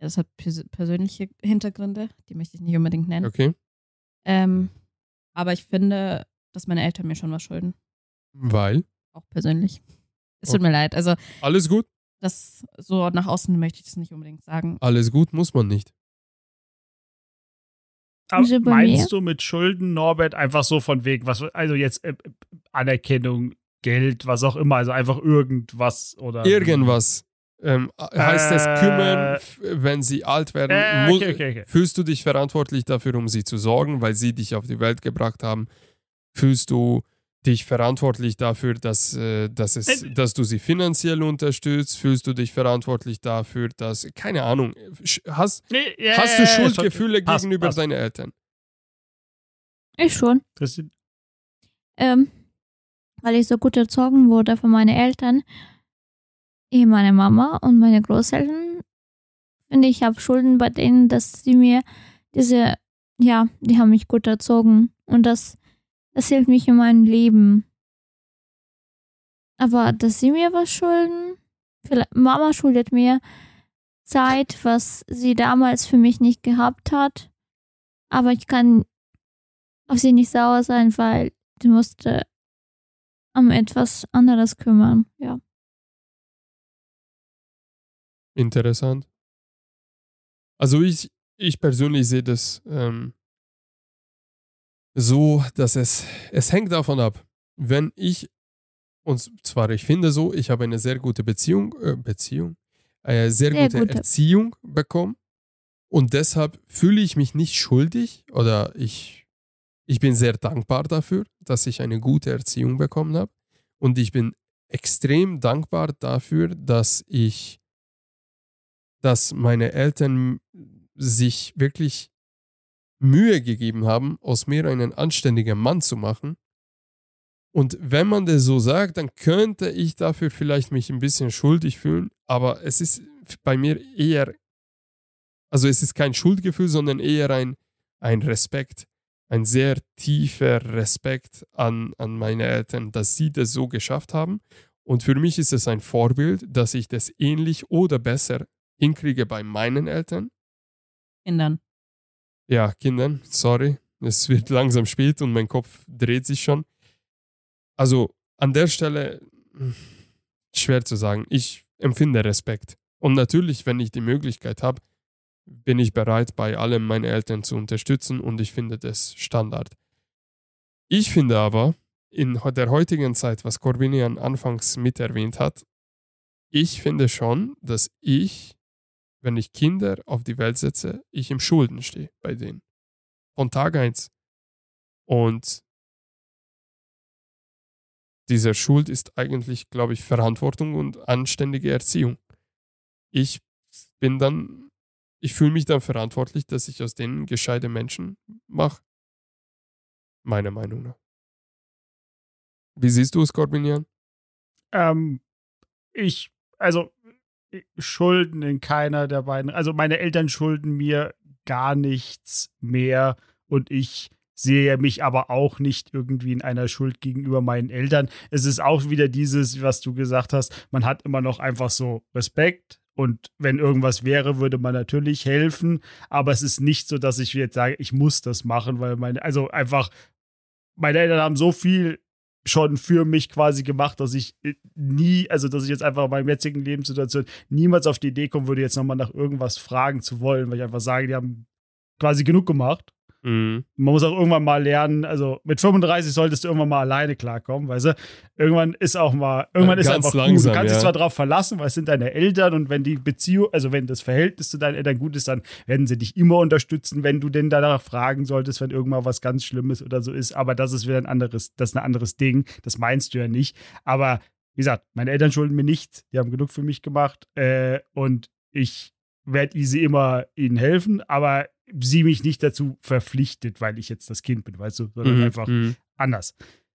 Das hat pers persönliche Hintergründe, die möchte ich nicht unbedingt nennen. okay, Ähm, aber ich finde, dass meine Eltern mir schon was schulden. weil, Auch persönlich. Es tut mir leid. Also alles gut? Das so nach außen möchte ich das nicht unbedingt sagen. Alles gut, muss man nicht. Aber Also meinst du mit Schulden, Norbert, einfach so von wegen, was, also jetzt äh, Anerkennung, Geld, was auch immer, also einfach irgendwas oder. Irgendwas. Ähm, heißt es Äh, kümmern, f- wenn sie alt werden? Äh, okay, okay, okay. Fühlst du dich verantwortlich dafür, um sie zu sorgen, weil sie dich auf die Welt gebracht haben? Fühlst du dich verantwortlich dafür, dass, äh, dass, es, Äh, dass du sie finanziell unterstützt? Fühlst du dich verantwortlich dafür, dass, keine Ahnung, hast, Nee, hast du Schuldgefühle passt, gegenüber deinen Eltern? Ich schon. Christine, Ähm, weil ich so gut erzogen wurde von meinen Eltern, eh meine Mama und meine Großeltern, finde ich, habe Schulden bei denen, dass sie mir diese, ja, die haben mich gut erzogen. Und das, das hilft mich in meinem Leben. Aber dass sie mir was schulden, vielleicht, Mama schuldet mir Zeit, was sie damals für mich nicht gehabt hat, aber ich kann auf sie nicht sauer sein, weil die musste um etwas anderes kümmern. Ja. Interessant. Also ich, ich persönlich sehe das ähm, so, dass es, es hängt davon ab, wenn ich, und zwar ich finde so, ich habe eine sehr gute Beziehung, äh, Beziehung, eine sehr, Sehr gute, gute. Erziehung bekommen und deshalb fühle ich mich nicht schuldig oder ich, ich bin sehr dankbar dafür, dass ich eine gute Erziehung bekommen habe. Und ich bin extrem dankbar dafür, dass ich dass meine Eltern sich wirklich Mühe gegeben haben, aus mir einen anständigen Mann zu machen. Und wenn man das so sagt, dann könnte ich dafür vielleicht mich ein bisschen schuldig fühlen, aber es ist bei mir eher, also es ist kein Schuldgefühl, sondern eher ein, ein Respekt, ein sehr tiefer Respekt an, an meine Eltern, dass sie das so geschafft haben. Und für mich ist es ein Vorbild, dass ich das ähnlich oder besser hinkriege bei meinen Eltern. Kindern. Ja, Kindern, sorry, es wird langsam spät und mein Kopf dreht sich schon. Also an der Stelle schwer zu sagen. Ich empfinde Respekt. Und natürlich, wenn ich die Möglichkeit habe, bin ich bereit, bei allem meine Eltern zu unterstützen und ich finde das Standard. Ich finde aber, in der heutigen Zeit, was Corbinian anfangs mit erwähnt hat, ich finde schon, dass ich, wenn ich Kinder auf die Welt setze, ich im Schulden stehe bei denen. Von Tag 1. Und dieser Schuld ist eigentlich, glaube ich, Verantwortung und anständige Erziehung. Ich bin dann, ich fühle mich dann verantwortlich, dass ich aus denen gescheite Menschen mache. Meiner Meinung nach. Wie siehst du es, Corbinian? Ähm, ich, also Schulden in keiner der beiden. Also meine Eltern schulden mir gar nichts mehr und ich sehe mich aber auch nicht irgendwie in einer Schuld gegenüber meinen Eltern. Es ist auch wieder dieses, was du gesagt hast, man hat immer noch einfach so Respekt und wenn irgendwas wäre, würde man natürlich helfen, aber es ist nicht so, dass ich jetzt sage, ich muss das machen, weil meine, also einfach, meine Eltern haben so viel schon für mich quasi gemacht, dass ich äh, nie, also dass ich jetzt einfach in meiner jetzigen Lebenssituation niemals auf die Idee kommen würde, jetzt nochmal nach irgendwas fragen zu wollen, weil ich einfach sage, die haben quasi genug gemacht. Mhm. Man muss auch irgendwann mal lernen, also mit 35 solltest du irgendwann mal alleine klarkommen, weißt du? Irgendwann ist auch mal, irgendwann Ja, ist einfach gut. langsam, Du kannst ja. dich zwar drauf verlassen, weil es sind deine Eltern und wenn die Beziehung, also wenn das Verhältnis zu deinen Eltern gut ist, dann werden sie dich immer unterstützen, wenn du denn danach fragen solltest, wenn irgendwann was ganz Schlimmes oder so ist. Aber das ist wieder ein anderes, das ist ein anderes Ding. Das meinst du ja nicht. Aber wie gesagt, meine Eltern schulden mir nichts. Die haben genug für mich gemacht. Äh, und ich werde sie immer ihnen helfen, aber sie mich nicht dazu verpflichtet, weil ich jetzt das Kind bin, weißt du, sondern Mhm. einfach Mhm. anders.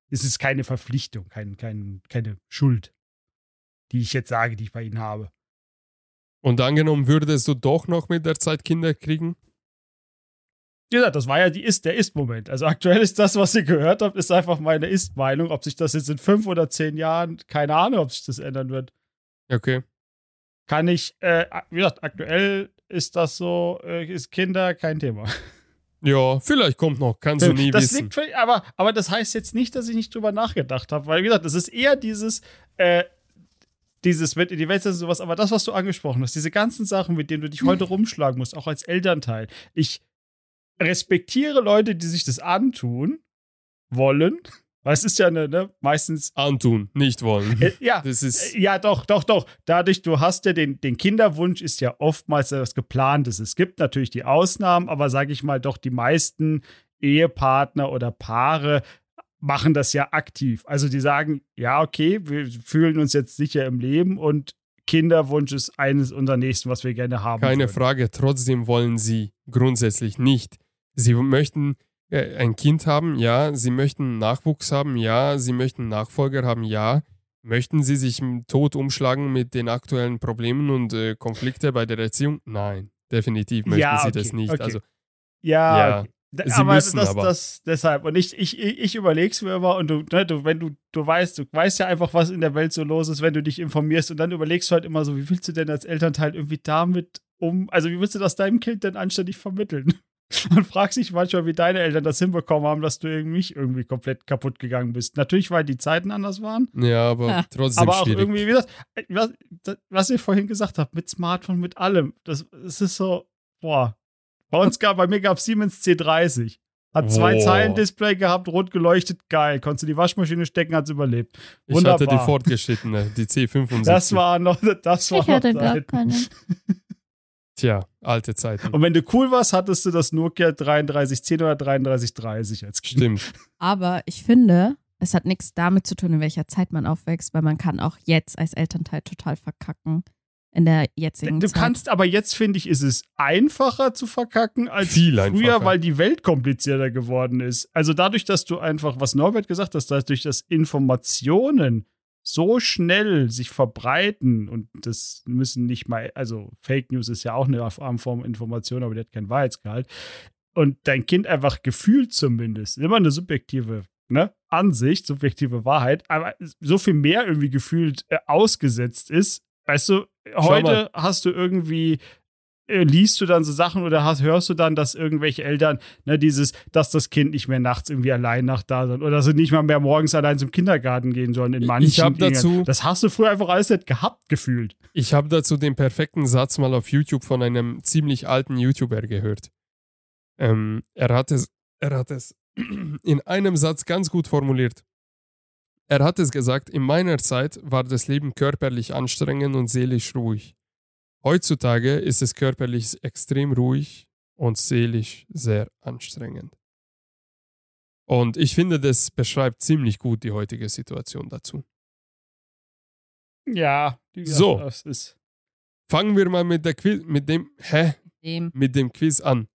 Es ist keine Verpflichtung, kein, kein, keine Schuld, die ich jetzt sage, die ich bei ihnen habe. Und angenommen, würdest du doch noch mit der Zeit Kinder kriegen? Wie gesagt, das war ja die ist, der Ist-Moment. Also aktuell ist das, was ihr gehört habt, ist einfach meine Ist-Meinung. Ob sich das jetzt in fünf oder zehn Jahren, keine Ahnung, ob sich das ändern wird. Okay. Kann ich, äh, wie gesagt, aktuell ist das so, äh, ist Kinder kein Thema. Ja, vielleicht kommt noch, kannst du nie das wissen. liegt aber, aber das heißt jetzt nicht, dass ich nicht drüber nachgedacht habe, weil, wie gesagt, das ist eher dieses, äh, dieses mit in die Welt setzen, sowas, aber das, was du angesprochen hast, diese ganzen Sachen, mit denen du dich heute rumschlagen musst, auch als Elternteil. Ich respektiere Leute, die sich das antun wollen. Weil es ist ja eine, ne, meistens. Antun, nicht wollen. Äh, ja, Das ist. äh, ja, doch, doch, doch. Dadurch, du hast ja den, den Kinderwunsch, ist ja oftmals etwas Geplantes. Es gibt natürlich die Ausnahmen, aber sage ich mal, doch die meisten Ehepartner oder Paare machen das ja aktiv. Also die sagen, ja, okay, wir fühlen uns jetzt sicher im Leben und Kinderwunsch ist eines unserer nächsten, was wir gerne haben. Keine würden. Frage, trotzdem wollen sie grundsätzlich nicht. Sie möchten ein Kind haben, ja. Sie möchten Nachwuchs haben, ja. Sie möchten Nachfolger haben, ja. Möchten sie sich tot umschlagen mit den aktuellen Problemen und äh, Konflikte bei der Erziehung? Nein, definitiv möchten Ja, sie okay, das nicht. okay. Also, Ja, Ja, okay. Sie aber müssen das, aber. das deshalb und ich ich ich, ich überleg's mir immer und du, ne, du wenn du du weißt du weißt ja einfach was in der Welt so los ist wenn du dich informierst und dann überlegst du halt immer so wie willst du denn als Elternteil irgendwie damit um also wie willst du das deinem Kind denn anständig vermitteln man fragt sich manchmal wie deine Eltern das hinbekommen haben dass du irgendwie irgendwie komplett kaputt gegangen bist natürlich weil die Zeiten anders waren ja, aber Ja. trotzdem aber auch schwierig. irgendwie wie das, was, das, was ihr vorhin gesagt habt mit Smartphone mit allem das es ist so boah bei uns gab bei mir gab Siemens C30 hat zwei Boah. Zeilen Display gehabt, rot geleuchtet, geil. Konntest du die Waschmaschine stecken, hat's überlebt. ich hatte die wunderbar. fortgeschrittene, die C75. Das war noch, das war Ich hatte noch gar keine. Tja, alte Zeiten. Und wenn du cool warst, hattest du das Nokia 3310 oder 3330 als Kind. Stimmt. Aber ich finde, es hat nichts damit zu tun, in welcher Zeit man aufwächst, weil man kann auch jetzt als Elternteil total verkacken in der jetzigen Du Zeit. kannst aber jetzt, finde ich, ist es einfacher zu verkacken als Viel früher, einfacher. weil die Welt komplizierter geworden ist. Also dadurch, dass du einfach, was Norbert gesagt hat, dadurch, dass Informationen so schnell sich verbreiten und das müssen nicht mal, also Fake News ist ja auch eine Form von Information, aber die hat keinen Wahrheitsgehalt. Und dein Kind einfach gefühlt zumindest, immer eine subjektive ne, Ansicht, subjektive Wahrheit, aber so viel mehr irgendwie gefühlt äh, ausgesetzt ist. Weißt du, heute hast du irgendwie liest du dann so Sachen oder hast, hörst du dann, dass irgendwelche Eltern, ne, dieses, dass das Kind nicht mehr nachts irgendwie allein nach da sind oder sie nicht mal mehr morgens allein zum Kindergarten gehen sollen in Ich manchen hab Dingen. dazu- Das hast du früher einfach alles nicht gehabt, gefühlt. Ich habe dazu den perfekten Satz mal auf YouTube von einem ziemlich alten YouTuber gehört. Ähm, er, hat es, er hat es in einem Satz ganz gut formuliert. Er hat es gesagt, in meiner Zeit war das Leben körperlich anstrengend und seelisch ruhig. Heutzutage ist es körperlich extrem ruhig und seelisch sehr anstrengend. Und ich finde, das beschreibt ziemlich gut die heutige Situation dazu. Ja, So. das ist. Fangen wir mal mit, der Quiz, mit dem, hä? Dem. mit dem Quiz an.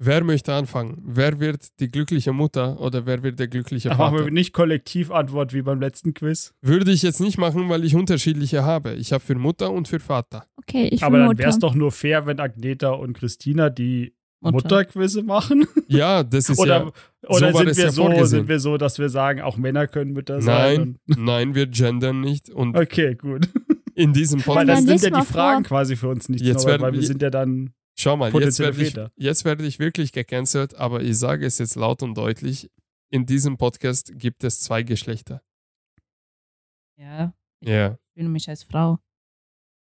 Wer möchte anfangen? Wer wird die glückliche Mutter oder wer wird der glückliche Vater? wir nicht Kollektivantwort wie beim letzten Quiz. Würde ich jetzt nicht machen, weil ich unterschiedliche habe. Ich habe für Mutter und für Vater. Okay, ich Aber dann wäre es doch nur fair, wenn Agneta und Christina die Mutter. Mutterquizze machen. Ja, das ist oder ja. oder so sind, das wir ja so, vorgesehen. sind wir so, dass wir sagen, auch Männer können Mütter sein? Nein, nein, wir gendern nicht. Und okay, gut. in diesem Weil dann dann Podcast. sind ja die Fragen vor. quasi für uns nicht Jetzt neu, werden weil wir wir- sind ja dann. Schau mal, jetzt werde, ich, jetzt werde ich wirklich gecancelt, aber ich sage es jetzt laut und deutlich. In diesem Podcast gibt es zwei Geschlechter. Ja, Ja. ich fühle mich als Frau.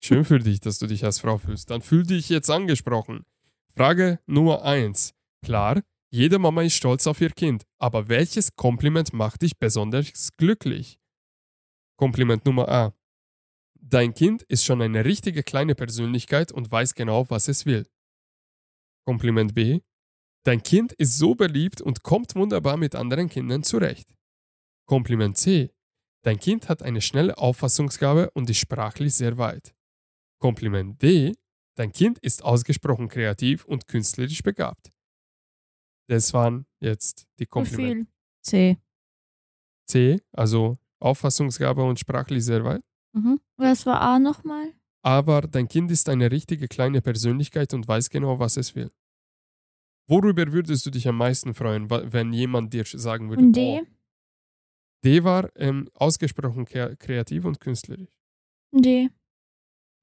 Schön für dich, dass du dich als Frau fühlst. Dann fühl dich jetzt angesprochen. Frage Nummer eins. Klar, jede Mama ist stolz auf ihr Kind, aber welches Kompliment macht dich besonders glücklich? Kompliment Nummer A. Dein Kind ist schon eine richtige kleine Persönlichkeit und weiß genau, was es will. Kompliment B. Dein Kind ist so beliebt und kommt wunderbar mit anderen Kindern zurecht. Kompliment C. Dein Kind hat eine schnelle Auffassungsgabe und ist sprachlich sehr weit. Kompliment D. Dein Kind ist ausgesprochen kreativ und künstlerisch begabt. Das waren jetzt die Komplimente. C. C, also Auffassungsgabe und sprachlich sehr weit. Mhm. Was war A nochmal? Aber dein Kind ist eine richtige kleine Persönlichkeit und weiß genau, was es will. Worüber würdest du dich am meisten freuen, wenn jemand dir sagen würde, Und D? oh, D war ähm, ausgesprochen kre- kreativ und künstlerisch. D.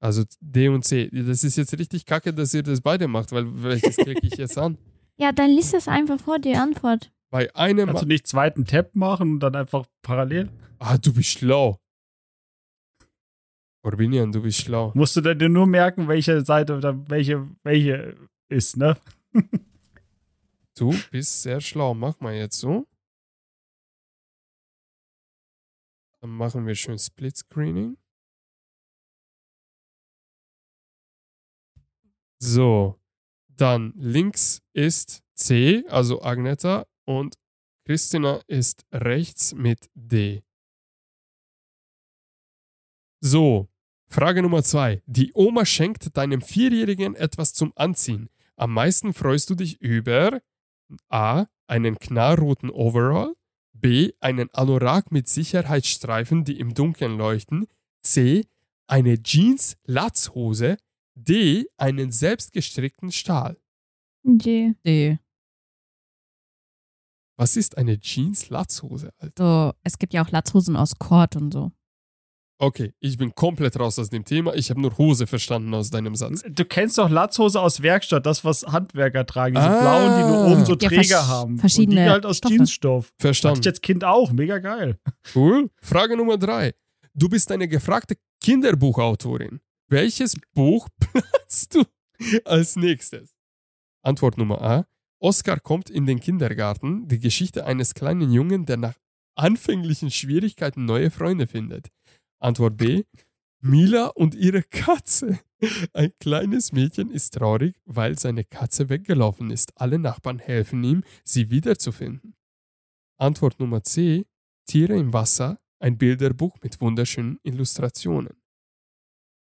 Also D und C. Das ist jetzt richtig kacke, dass ihr das beide macht, weil welches klicke ich jetzt an? Ja, dann liest das einfach vor, die Antwort. Bei einem. Kannst du nicht zweiten Tab machen und dann einfach parallel? Ah, du bist schlau. Corbinian, du bist schlau. Musst du dir nur merken, welche Seite oder welche, welche ist, ne? Du bist sehr schlau. Mach mal jetzt so. Dann machen wir schön Split Screening. So, dann links ist C, also Agneta, und Christina ist rechts mit D. So, Frage Nummer zwei. Die Oma schenkt deinem Vierjährigen etwas zum Anziehen. Am meisten freust du dich über A. einen knallroten Overall, B. einen Anorak mit Sicherheitsstreifen, die im Dunkeln leuchten, C. eine Jeans-Latzhose, D. einen selbstgestrickten Stahl. D. D. Was ist eine Jeans-Latzhose, Alter? So, es gibt ja auch Latzhosen aus Kord und so. Okay, ich bin komplett raus aus dem Thema. Ich habe nur Hose verstanden aus deinem Satz. Du kennst doch Latzhose aus Werkstatt, das, was Handwerker tragen. Diese Ah. blauen, die nur oben so Ja, Träger haben. verschiedene Und die halt aus Stoffe. Jeansstoff. Hatte ich Verstanden. jetzt Kind auch. Mega geil. Cool. Frage Nummer drei. Du bist eine gefragte Kinderbuchautorin. Welches Buch planst du als nächstes? Antwort Nummer A. Oskar kommt in den Kindergarten. Die Geschichte eines kleinen Jungen, der nach anfänglichen Schwierigkeiten neue Freunde findet. Antwort B. Mila und ihre Katze. Ein kleines Mädchen ist traurig, weil seine Katze weggelaufen ist. Alle Nachbarn helfen ihm, sie wiederzufinden. Antwort Nummer C. Tiere im Wasser, ein Bilderbuch mit wunderschönen Illustrationen.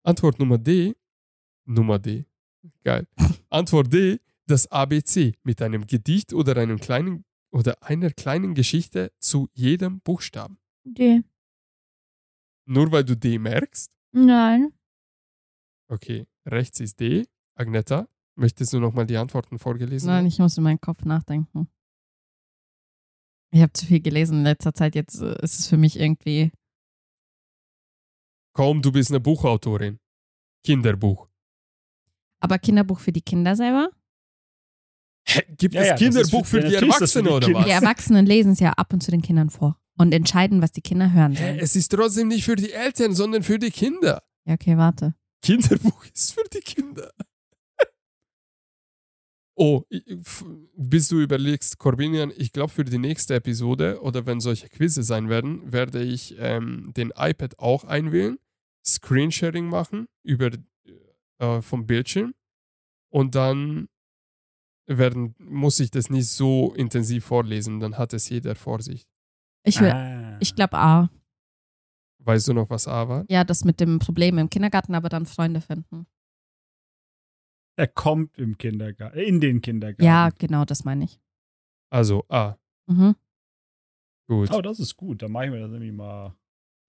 Antwort Nummer D. Nummer D. Geil. Antwort D. Das ABC mit einem Gedicht oder einem kleinen oder einer kleinen Geschichte zu jedem Buchstaben. D. Nur weil du D merkst? Nein. Okay, rechts ist D. Agneta, möchtest du nochmal die Antworten vorgelesen? Nein, haben? ich muss in meinen Kopf nachdenken. Ich habe zu viel gelesen in letzter Zeit. Jetzt äh, ist es für mich irgendwie. Kaum, du bist eine Buchautorin. Kinderbuch. Aber Kinderbuch für die Kinder selber? Hä, gibt Ja, es ja, Kinderbuch für- die Erwachsenen oder was? Die Erwachsenen lesen es ja ab und zu den Kindern vor und entscheiden, was die Kinder hören sollen. es ist trotzdem nicht für die Eltern, sondern für die Kinder. Ja, okay, warte. Kinderbuch ist für die Kinder. Oh, bis du überlegst, Corbinian, ich glaube für die nächste Episode oder wenn solche Quizze sein werden, werde ich ähm, den iPad auch einwählen, Screensharing machen über äh, vom Bildschirm und dann werden, muss ich das nicht so intensiv vorlesen, dann hat es jeder vor sich. Ich, will- Ah. ich glaube A. Weißt du noch, was A war? Ja, das mit dem Problem im Kindergarten, aber dann Freunde finden. Er kommt im Kindergarten, äh, in den Kindergarten. Ja, genau, das meine ich. Also A. Mhm. Gut. Oh, das ist gut. Dann mache ich mir das nämlich mal.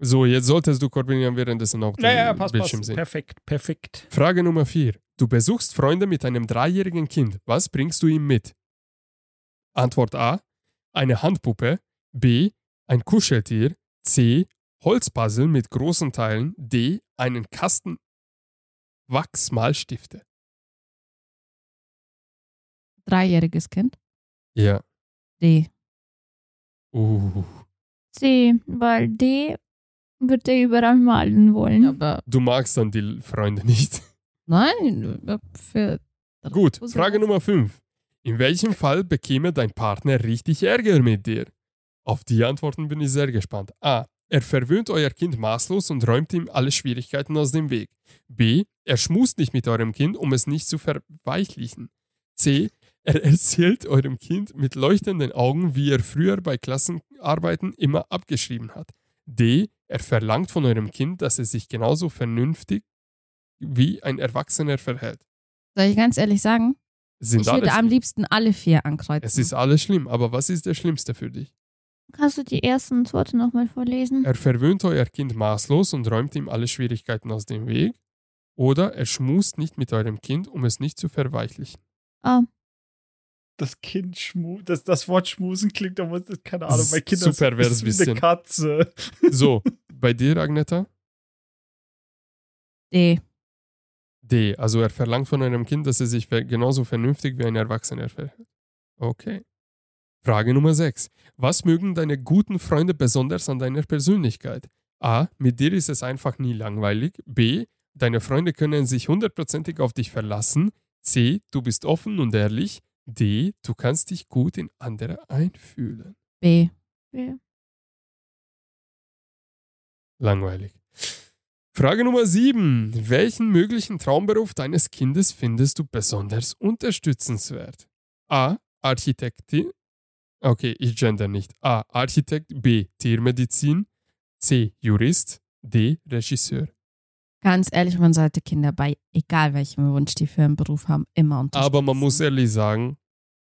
So, jetzt solltest du Corbinian währenddessen auch den Ja, ja, passt, Bildschirm passt. sehen. Perfekt, perfekt. Frage Nummer 4. Du besuchst Freunde mit einem dreijährigen Kind. Was bringst du ihm mit? Antwort A. Eine Handpuppe. B. Ein Kuscheltier. C. Holzpuzzle mit großen Teilen. D. Einen Kasten Wachsmalstifte. Dreijähriges Kind. Ja. D. Uh. C. Weil D wird er überall malen wollen. Aber Du magst dann die Freunde nicht. nein, äh, für. Gut, Frage Nummer 5. In welchem Fall bekäme dein Partner richtig Ärger mit dir? Auf die Antworten bin ich sehr gespannt. A. Er verwöhnt euer Kind maßlos und räumt ihm alle Schwierigkeiten aus dem Weg. B. Er schmust nicht mit eurem Kind, um es nicht zu verweichlichen. C. Er erzählt eurem Kind mit leuchtenden Augen, wie er früher bei Klassenarbeiten immer abgeschrieben hat. D. Er verlangt von eurem Kind, dass es sich genauso vernünftig wie ein Erwachsener verhält. Soll ich ganz ehrlich sagen? Sind ich würde am liebsten alle vier ankreuzen. Es ist alles schlimm, aber was ist der Schlimmste für dich? Kannst du die ersten Worte nochmal vorlesen? Er verwöhnt euer Kind maßlos und räumt ihm alle Schwierigkeiten aus dem Weg. Oder er schmust nicht mit eurem Kind, um es nicht zu verweichlichen. Ah, Das Kind schmu das, das Wort schmusen klingt, aber das- keine Ahnung, bei Ist Kindern super ist wie bisschen. eine Katze. So, bei dir, Agneta? D. D. Also er verlangt von eurem Kind, dass es sich genauso vernünftig wie ein Erwachsener verhält. Okay. Frage Nummer 6. Was mögen deine guten Freunde besonders an deiner Persönlichkeit? A. Mit dir ist es einfach nie langweilig. B. Deine Freunde können sich hundertprozentig auf dich verlassen. C. Du bist offen und ehrlich. D. Du kannst dich gut in andere einfühlen. B. B. Langweilig. Frage Nummer 7. Welchen möglichen Traumberuf deines Kindes findest du besonders unterstützenswert? A. Architektin. Okay, ich gender nicht. A. Architekt. B. Tiermedizin. C. Jurist. D. Regisseur. Ganz ehrlich, man sollte Kinder bei egal welchem Wunsch die für einen Beruf haben, immer unterstützen. Aber man muss ehrlich sagen,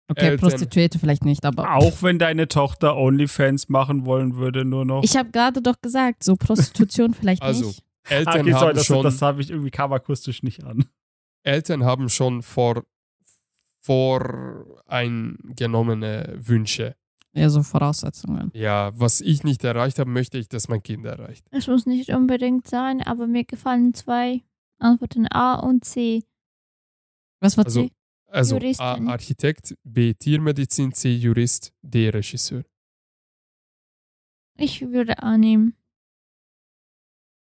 Okay, Eltern- Prostituierte vielleicht nicht, aber. Auch wenn deine Tochter OnlyFans machen wollen würde, nur noch. Ich habe gerade doch gesagt, so Prostitution vielleicht Also, nicht. Eltern Ah, okay, sorry, haben das, schon, das habe ich irgendwie kam akustisch nicht an. Eltern haben schon vor, voreingenommene Wünsche. Ja, so Voraussetzungen. Ja, was ich nicht erreicht habe, möchte ich, dass mein Kind erreicht. Es muss nicht unbedingt sein, aber mir gefallen zwei Antworten A und C. Was war Also- C? Also A. Juristin. Architekt, B. Tiermedizin, C. Jurist, D. Regisseur. Ich würde A nehmen.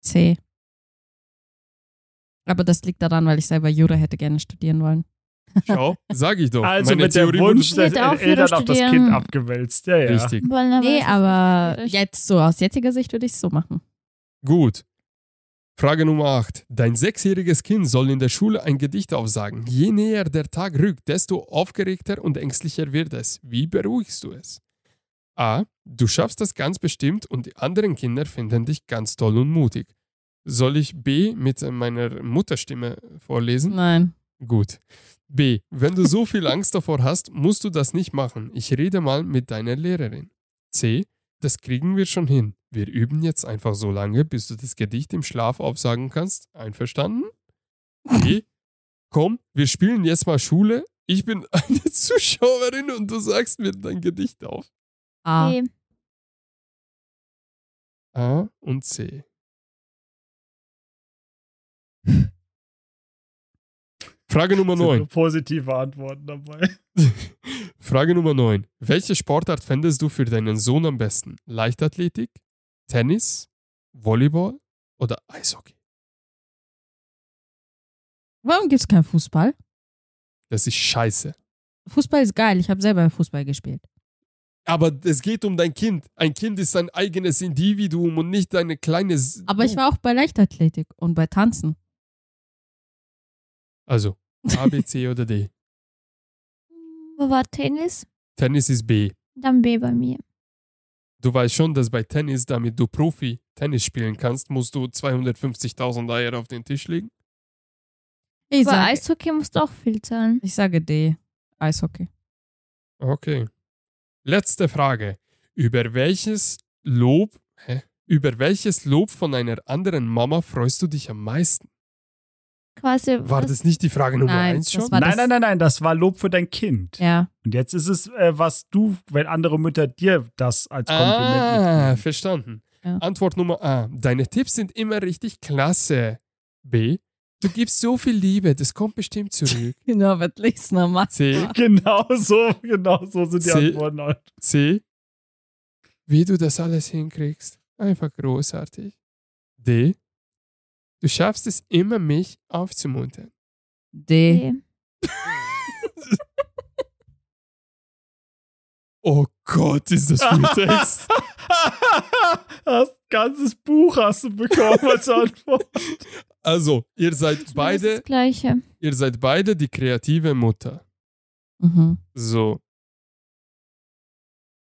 C. Aber das liegt daran, weil ich selber Jura hätte gerne studieren wollen. Schau, sag ich doch. Also Meine mit der Theorie Wunsch der hätte auch Eltern auf das. Kind abgewälzt. Ja, ja. Richtig. Nee, aber jetzt so aus jetziger Sicht würde ich es so machen. Gut. Frage Nummer 8. Dein sechsjähriges Kind soll in der Schule ein Gedicht aufsagen. Je näher der Tag rückt, desto aufgeregter und ängstlicher wird es. Wie beruhigst du es? A. Du schaffst das ganz bestimmt und die anderen Kinder finden dich ganz toll und mutig. Soll ich B mit meiner Mutterstimme vorlesen? Nein. Gut. B. Wenn du so viel Angst davor hast, musst du das nicht machen. Ich rede mal mit deiner Lehrerin. C. Das kriegen wir schon hin. Wir üben jetzt einfach so lange, bis du das Gedicht im Schlaf aufsagen kannst. Einverstanden? D. Komm, wir spielen jetzt mal Schule. Ich bin eine Zuschauerin und du sagst mir dein Gedicht auf. A. B. A und C. Frage Nummer Sind 9. nur positive Antworten dabei. Frage Nummer 9. Welche Sportart fändest du für deinen Sohn am besten? Leichtathletik, Tennis, Volleyball oder Eishockey? Warum gibt es keinen Fußball? Das ist scheiße. Fußball ist geil. Ich habe selber Fußball gespielt. Aber es geht um dein Kind. Ein Kind ist ein eigenes Individuum und nicht eine kleine. S- Aber ich war auch bei Leichtathletik und bei Tanzen. Also, A, B, C oder D. Wo war Tennis? Tennis ist B. Dann B bei mir. Du weißt schon, dass bei Tennis, damit du Profi Tennis spielen kannst, musst du 250.000 Eier auf den Tisch legen. Ich Aber sage, Eishockey musst du auch viel zahlen. ich sage D. Eishockey. Okay. Letzte Frage. Über welches Lob, hä? Über welches Lob von einer anderen Mama freust du dich am meisten? Quasi. War das nicht die Frage Nummer Nein, eins das schon? war- Nein, das- nein, nein, nein, das war Lob für dein Kind. Ja. Und jetzt ist es, äh, was du, wenn andere Mütter dir das als Kompliment Ah, mitgeben. verstanden. Ja. Antwort Nummer A. Deine Tipps sind immer richtig klasse. B. Du gibst so viel Liebe, das kommt bestimmt zurück. Genau, wird lies nochmal. C. Genau so, genau so sind die Sie- Antworten. halt. C. Wie du das alles hinkriegst. Einfach großartig. D. Du schaffst es immer, mich aufzumuntern. D. B. Oh Gott, ist das viel Text. das ganzes Buch hast du bekommen als Antwort. Also, ihr seid Das ist beide, das Gleiche. ihr seid beide die kreative Mutter. Mhm. So.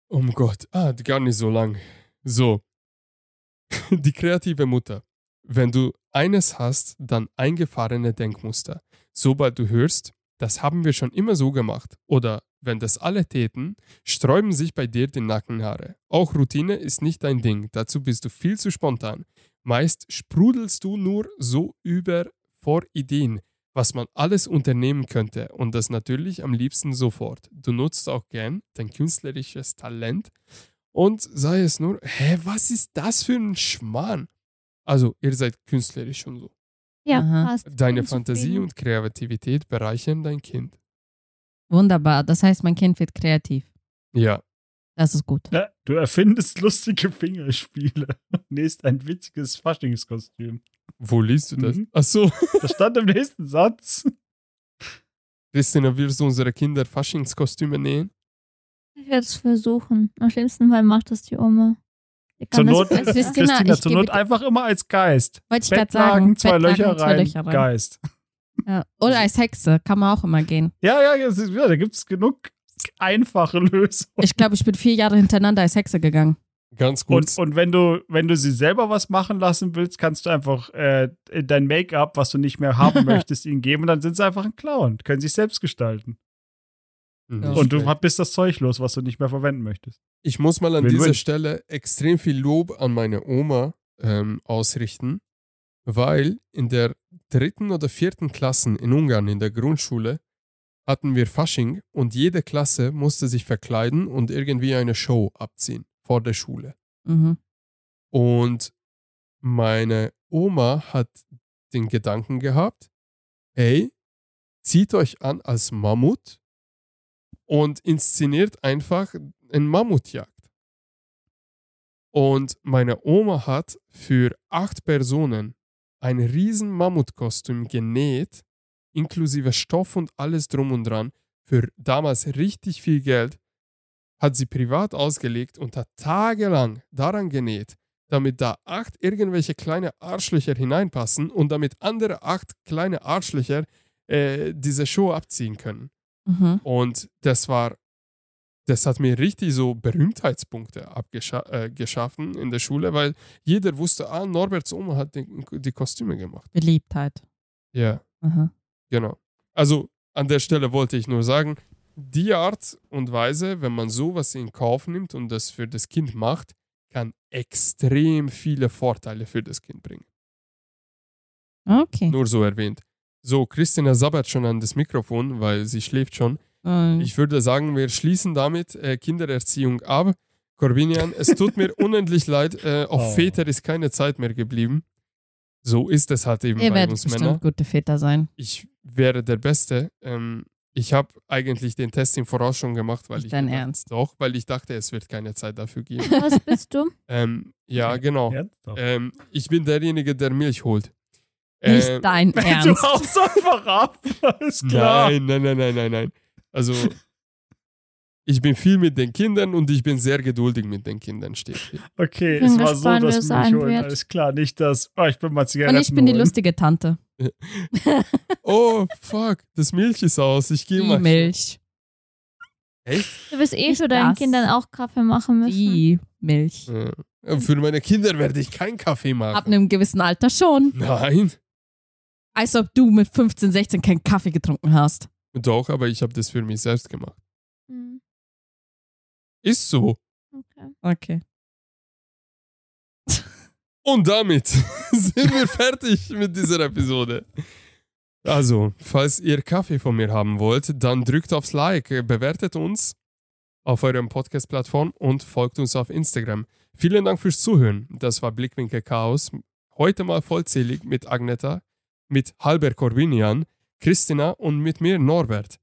Um Gott. Ah, gar nicht so lang. So. Die kreative Mutter. Wenn du eines hast, dann eingefahrene Denkmuster. Sobald du hörst, das haben wir schon immer so gemacht. Oder wenn das alle täten, sträuben sich bei dir die Nackenhaare. Auch Routine ist nicht dein Ding. Dazu bist du viel zu spontan. Meist sprudelst du nur so über vor Ideen was man alles unternehmen könnte und das natürlich am liebsten sofort. Du nutzt auch gern dein künstlerisches Talent und sei es nur, hä, was ist das für ein Schmarrn? Also, ihr seid künstlerisch und so. Ja, Aha. passt. Deine Fantasie und Kreativität bereichern dein Kind. Wunderbar. Das heißt, mein Kind wird kreativ. Ja, Das ist gut. Ja, du erfindest lustige Fingerspiele. Nächst ein witziges Faschingskostüm. Wo liest du das? Mhm. Ach so. Das stand im nächsten Satz. Christina, willst du unsere Kinder Faschingskostüme nähen? Ich werde es versuchen. Am schlimmsten Fall macht das die Oma. Zur Not. Christina, Christina, zur Not einfach immer als Geist. Wollte ich gerade sagen. zwei Bettlaken, Löcher zwei rein, Löcher rein. Geist. Ja. Oder als Hexe, kann man auch immer gehen. Ja, ja, ja da gibt es genug einfache Lösungen. Ich glaube, ich bin vier Jahre hintereinander als Hexe gegangen. Ganz kurz. Und, und wenn du, wenn du sie selber was machen lassen willst, kannst du einfach äh, dein Make-up, was du nicht mehr haben möchtest, ihnen geben und dann sind sie einfach ein Clown. Können sich selbst gestalten. Nicht Und du bist das Zeug los, was du nicht mehr verwenden möchtest. Ich muss mal an Win-win. dieser Stelle extrem viel Lob an meine Oma ähm, ausrichten, weil in der dritten oder vierten Klasse in Ungarn in der Grundschule hatten wir Fasching und jede Klasse musste sich verkleiden und irgendwie eine Show abziehen vor der Schule. Mhm. Und meine Oma hat den Gedanken gehabt, hey, zieht euch an als Mammut und inszeniert einfach eine Mammutjagd. Und meine Oma hat für acht Personen ein riesen Mammutkostüm genäht, inklusive Stoff und alles drum und dran, für damals richtig viel Geld, hat sie privat ausgelegt und hat tagelang daran genäht, damit da acht irgendwelche kleine Arschlöcher hineinpassen und damit andere acht kleine Arschlöcher äh, diese Show abziehen können. Mhm. Und das war, das hat mir richtig so Berühmtheitspunkte abgeschaffen in der Schule, weil jeder wusste, ah, Norberts Oma hat die, die Kostüme gemacht. Beliebtheit. Ja, Aha. genau. Also an der Stelle wollte ich nur sagen, die Art und Weise, wenn man sowas in Kauf nimmt und das für das Kind macht, kann extrem viele Vorteile für das Kind bringen. Okay. Nur so erwähnt. So, Christina sabbert schon an das Mikrofon, weil sie schläft schon. Ähm, Ich würde sagen, wir schließen damit äh, Kindererziehung ab. Corbinian, es tut mir unendlich leid, äh, auf Oh. Väter ist keine Zeit mehr geblieben. So ist es halt eben ihr bei werdet uns bestimmt Männern. gute Väter sein. Ich wäre der Beste. Ähm, ich habe eigentlich den Test im Voraus schon gemacht, weil Nicht ich dein gedacht- Ernst? Doch, weil ich dachte, es wird keine Zeit dafür geben. Was bist du? ähm, ja, genau. Ähm, ich bin derjenige, der Milch holt. Nicht Ähm, dein Du Ernst. haust einfach ab. Ist klar. Nein, nein, nein, nein, nein, nein. Also, ich bin viel mit den Kindern und ich bin sehr geduldig mit den Kindern, steht hier. Okay, Bin es war so, dass wie es mich sein holen. wird. Alles klar, nicht das. Oh, ich bin mal Zigaretten Und ich bin die holen. lustige Tante. Oh, fuck, das Milch ist aus. Ich gehe Die mal. Milch. Echt? Du wirst eh für deinen das. Kindern auch Kaffee machen müssen. Die Milch. Ja. Für meine Kinder werde ich keinen Kaffee Ab machen. einem gewissen Alter schon. Nein. Als ob du mit 15, 16 keinen Kaffee getrunken hast. Doch, aber ich habe das für mich selbst gemacht. Hm, Ist so. Okay. Okay. Und damit sind wir fertig mit dieser Episode. Also, falls ihr Kaffee von mir haben wollt, dann drückt aufs Like, bewertet uns auf eurem Podcast-Plattform und folgt uns auf Instagram. Vielen Dank fürs Zuhören. Das war Blickwinkel Chaos. Heute mal vollzählig mit Agneta, mit Halber Corbinian, Christina und mit mir Norbert.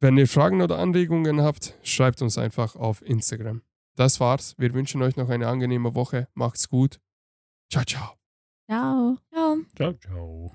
Wenn ihr Fragen oder Anregungen habt, schreibt uns einfach auf Instagram. Das war's. Wir wünschen euch noch eine angenehme Woche. Macht's gut. Ciao, ciao. Ciao. Ciao. Ciao, ciao.